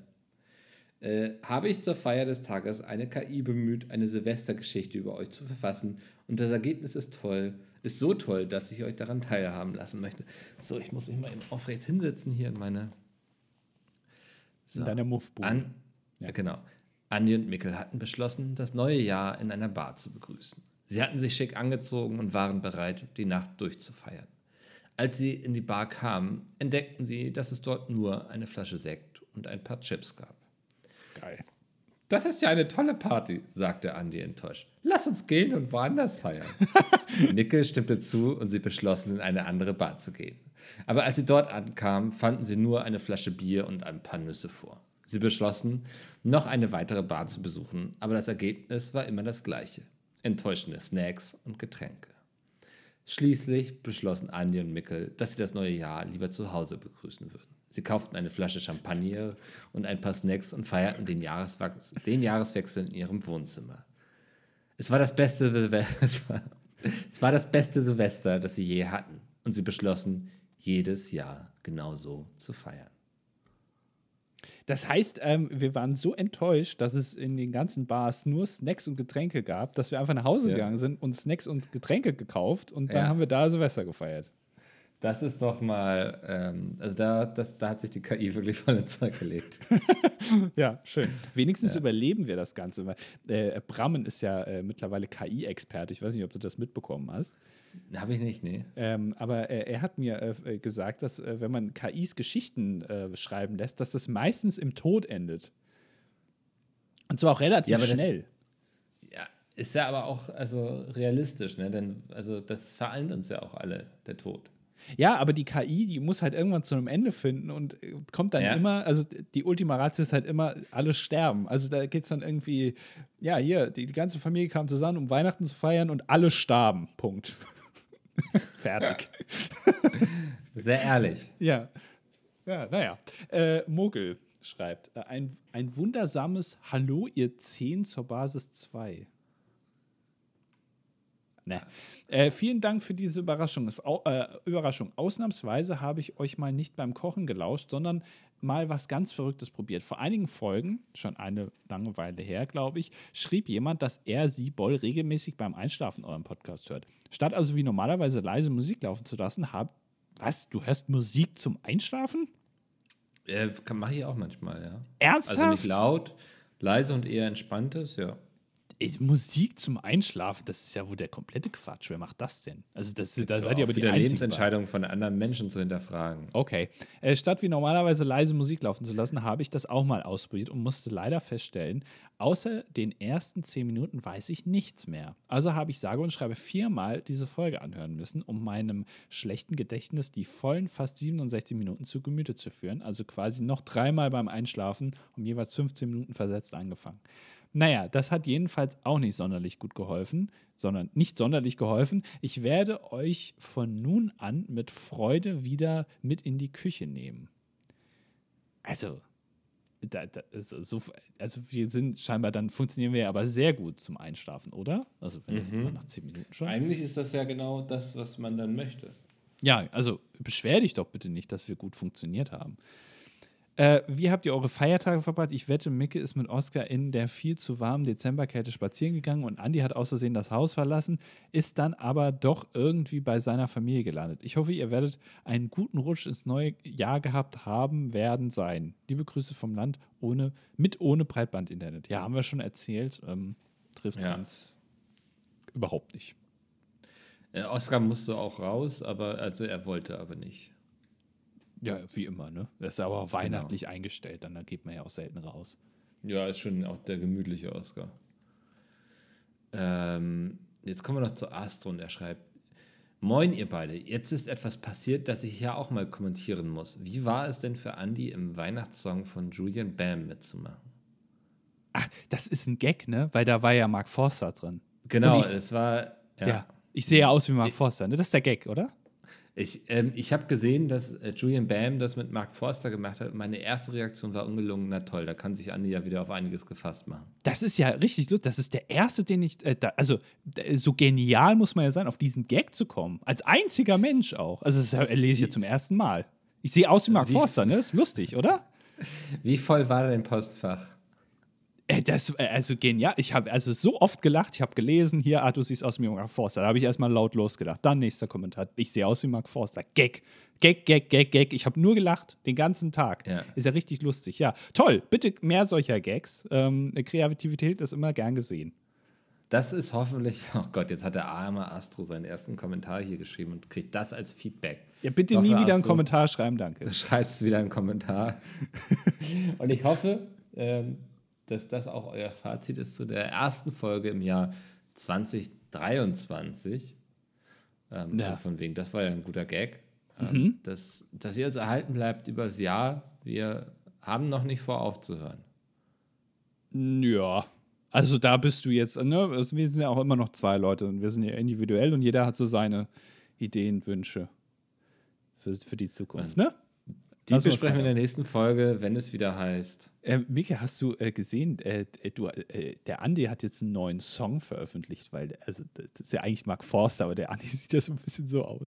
Äh, habe ich zur Feier des Tages eine KI bemüht, eine Silvestergeschichte über euch zu verfassen und das Ergebnis ist toll. Ist so toll, dass ich euch daran teilhaben lassen möchte. So, ich muss mich mal eben aufrecht hinsetzen hier in meine so. In deiner Muffbude. An, ja. Genau. Andi und Mikkel hatten beschlossen, das neue Jahr in einer Bar zu begrüßen. Sie hatten sich schick angezogen und waren bereit, die Nacht durchzufeiern. Als sie in die Bar kamen, entdeckten sie, dass es dort nur eine Flasche Sekt und ein paar Chips gab. Geil. Das ist ja eine tolle Party, sagte Andy enttäuscht. Lass uns gehen und woanders feiern. *laughs* *laughs* Nicke stimmte zu und sie beschlossen, in eine andere Bar zu gehen. Aber als sie dort ankamen, fanden sie nur eine Flasche Bier und ein paar Nüsse vor. Sie beschlossen, noch eine weitere Bar zu besuchen, aber das Ergebnis war immer das gleiche. Enttäuschende Snacks und Getränke. Schließlich beschlossen Andi und Mickel, dass sie das neue Jahr lieber zu Hause begrüßen würden. Sie kauften eine Flasche Champagner und ein paar Snacks und feierten den, Jahreswechsel, den Jahreswechsel in ihrem Wohnzimmer. Es war, das beste, *laughs* es, war, es war das beste Silvester, das sie je hatten. Und sie beschlossen, jedes Jahr genauso zu feiern. Das heißt, ähm, wir waren so enttäuscht, dass es in den ganzen Bars nur Snacks und Getränke gab, dass wir einfach nach Hause ja. gegangen sind und Snacks und Getränke gekauft und dann ja. haben wir da Silvester gefeiert. Das ist doch mal, ähm, also da, das, da hat sich die KI wirklich voll ins Zeug gelegt. *laughs* ja, schön. Wenigstens ja. überleben wir das Ganze. Weil, äh, Brammen ist ja äh, mittlerweile KI-Experte. Ich weiß nicht, ob du das mitbekommen hast. Habe ich nicht, nee. Ähm, aber äh, er hat mir äh, gesagt, dass äh, wenn man KIs Geschichten äh, schreiben lässt, dass das meistens im Tod endet. Und zwar auch relativ ja, schnell. Das, ja, ist ja aber auch also realistisch, ne? Denn also das vereint uns ja auch alle, der Tod. Ja, aber die KI, die muss halt irgendwann zu einem Ende finden und äh, kommt dann ja. immer, also die Ultima Ratio ist halt immer, alle sterben. Also da geht es dann irgendwie, ja, hier, die, die ganze Familie kam zusammen, um Weihnachten zu feiern und alle starben. Punkt. *laughs* Fertig. Sehr ehrlich. Ja. Ja, naja. Äh, Mogel schreibt: äh, ein, ein wundersames Hallo, ihr 10 zur Basis 2. Ne. Äh, vielen Dank für diese Überraschung. Es, äh, Überraschung. Ausnahmsweise habe ich euch mal nicht beim Kochen gelauscht, sondern mal was ganz Verrücktes probiert. Vor einigen Folgen, schon eine lange Weile her, glaube ich, schrieb jemand, dass er sie Boll regelmäßig beim Einschlafen euren Podcast hört. Statt also wie normalerweise leise Musik laufen zu lassen, hab. Was? Du hörst Musik zum Einschlafen? Äh, mache ich auch manchmal, ja. Ernsthaft? Also nicht laut, leise und eher entspanntes, ja. Musik zum Einschlafen, das ist ja wohl der komplette Quatsch. Wer macht das denn? Also das, da seid ihr aber die Lebensentscheidung von anderen Menschen zu hinterfragen. Okay. Äh, statt wie normalerweise leise Musik laufen zu lassen, habe ich das auch mal ausprobiert und musste leider feststellen, außer den ersten zehn Minuten weiß ich nichts mehr. Also habe ich sage und schreibe viermal diese Folge anhören müssen, um meinem schlechten Gedächtnis die vollen fast 67 Minuten zu Gemüte zu führen. Also quasi noch dreimal beim Einschlafen um jeweils 15 Minuten versetzt angefangen. Naja, das hat jedenfalls auch nicht sonderlich gut geholfen, sondern nicht sonderlich geholfen. Ich werde euch von nun an mit Freude wieder mit in die Küche nehmen. Also, da, da, so, also wir sind scheinbar, dann funktionieren wir aber sehr gut zum Einschlafen, oder? Also wenn das mhm. immer nach zehn Minuten schon. Eigentlich ist das ja genau das, was man dann möchte. Ja, also beschwer dich doch bitte nicht, dass wir gut funktioniert haben. Äh, wie habt ihr eure Feiertage verbracht? Ich wette, Micke ist mit Oscar in der viel zu warmen Dezemberkälte spazieren gegangen und Andi hat aus Versehen das Haus verlassen, ist dann aber doch irgendwie bei seiner Familie gelandet. Ich hoffe, ihr werdet einen guten Rutsch ins neue Jahr gehabt haben werden sein. Liebe Grüße vom Land ohne, mit ohne Breitbandinternet. Ja, haben wir schon erzählt. Ähm, trifft ja. uns überhaupt nicht. Äh, Oscar musste auch raus, aber also er wollte aber nicht. Ja, wie immer, ne? Das ist aber auch genau. weihnachtlich genau. eingestellt, dann geht man ja auch selten raus. Ja, ist schon auch der gemütliche Oscar. Ähm, jetzt kommen wir noch zu Astro und er schreibt: Moin, ihr beide. Jetzt ist etwas passiert, das ich ja auch mal kommentieren muss. Wie war es denn für Andy im Weihnachtssong von Julian Bam mitzumachen? Ach, das ist ein Gag, ne? Weil da war ja Mark Forster drin. Genau, es war. Ja. ja. Ich sehe aus wie Mark Forster, ne? Das ist der Gag, oder? Ich, ähm, ich habe gesehen, dass äh, Julian Bam das mit Mark Forster gemacht hat. Meine erste Reaktion war ungelungen. Na toll, da kann sich Andi ja wieder auf einiges gefasst machen. Das ist ja richtig lustig. Das ist der erste, den ich. Äh, da, also, so genial muss man ja sein, auf diesen Gag zu kommen. Als einziger Mensch auch. Also, das erlese ich ja zum ersten Mal. Ich sehe aus wie Mark wie, Forster, ne? Ist lustig, oder? *laughs* Wie voll war dein Postfach? Äh, das, äh, also genial. Ich habe also so oft gelacht. Ich habe gelesen, hier, ah, du siehst aus wie Mark Forster. Da habe ich erstmal laut losgelacht. Dann nächster Kommentar. Ich sehe aus wie Mark Forster. Gag. Gag, Gag, Gag, Gag. Ich habe nur gelacht den ganzen Tag. Ja. Ist ja richtig lustig. Ja, toll. Bitte mehr solcher Gags. Ähm, Kreativität ist immer gern gesehen. Das ist hoffentlich, oh Gott, jetzt hat der arme Astro seinen ersten Kommentar hier geschrieben und kriegt das als Feedback. Ja, bitte hoffe, nie wieder Astro, einen Kommentar schreiben, danke. Du schreibst wieder einen Kommentar. *laughs* und ich hoffe, ähm, dass das auch euer Fazit ist zu der ersten Folge im Jahr 2023. Ähm, ja. Also von wegen, das war ja ein guter Gag. Ähm, mhm. dass, dass ihr jetzt erhalten bleibt übers Jahr. Wir haben noch nicht vor, aufzuhören. Ja, also da bist du jetzt, ne? Also wir sind ja auch immer noch zwei Leute und wir sind ja individuell und jeder hat so seine Ideen, Wünsche für, für die Zukunft, ne? Die Lass besprechen wir in der nächsten Folge, wenn es wieder heißt. Äh, Mike, hast du äh, gesehen, äh, äh du, äh, der Andi hat jetzt einen neuen Song veröffentlicht, weil, also das ist ja eigentlich Mark Forster, aber der Andi *laughs* sieht ja so ein bisschen so aus.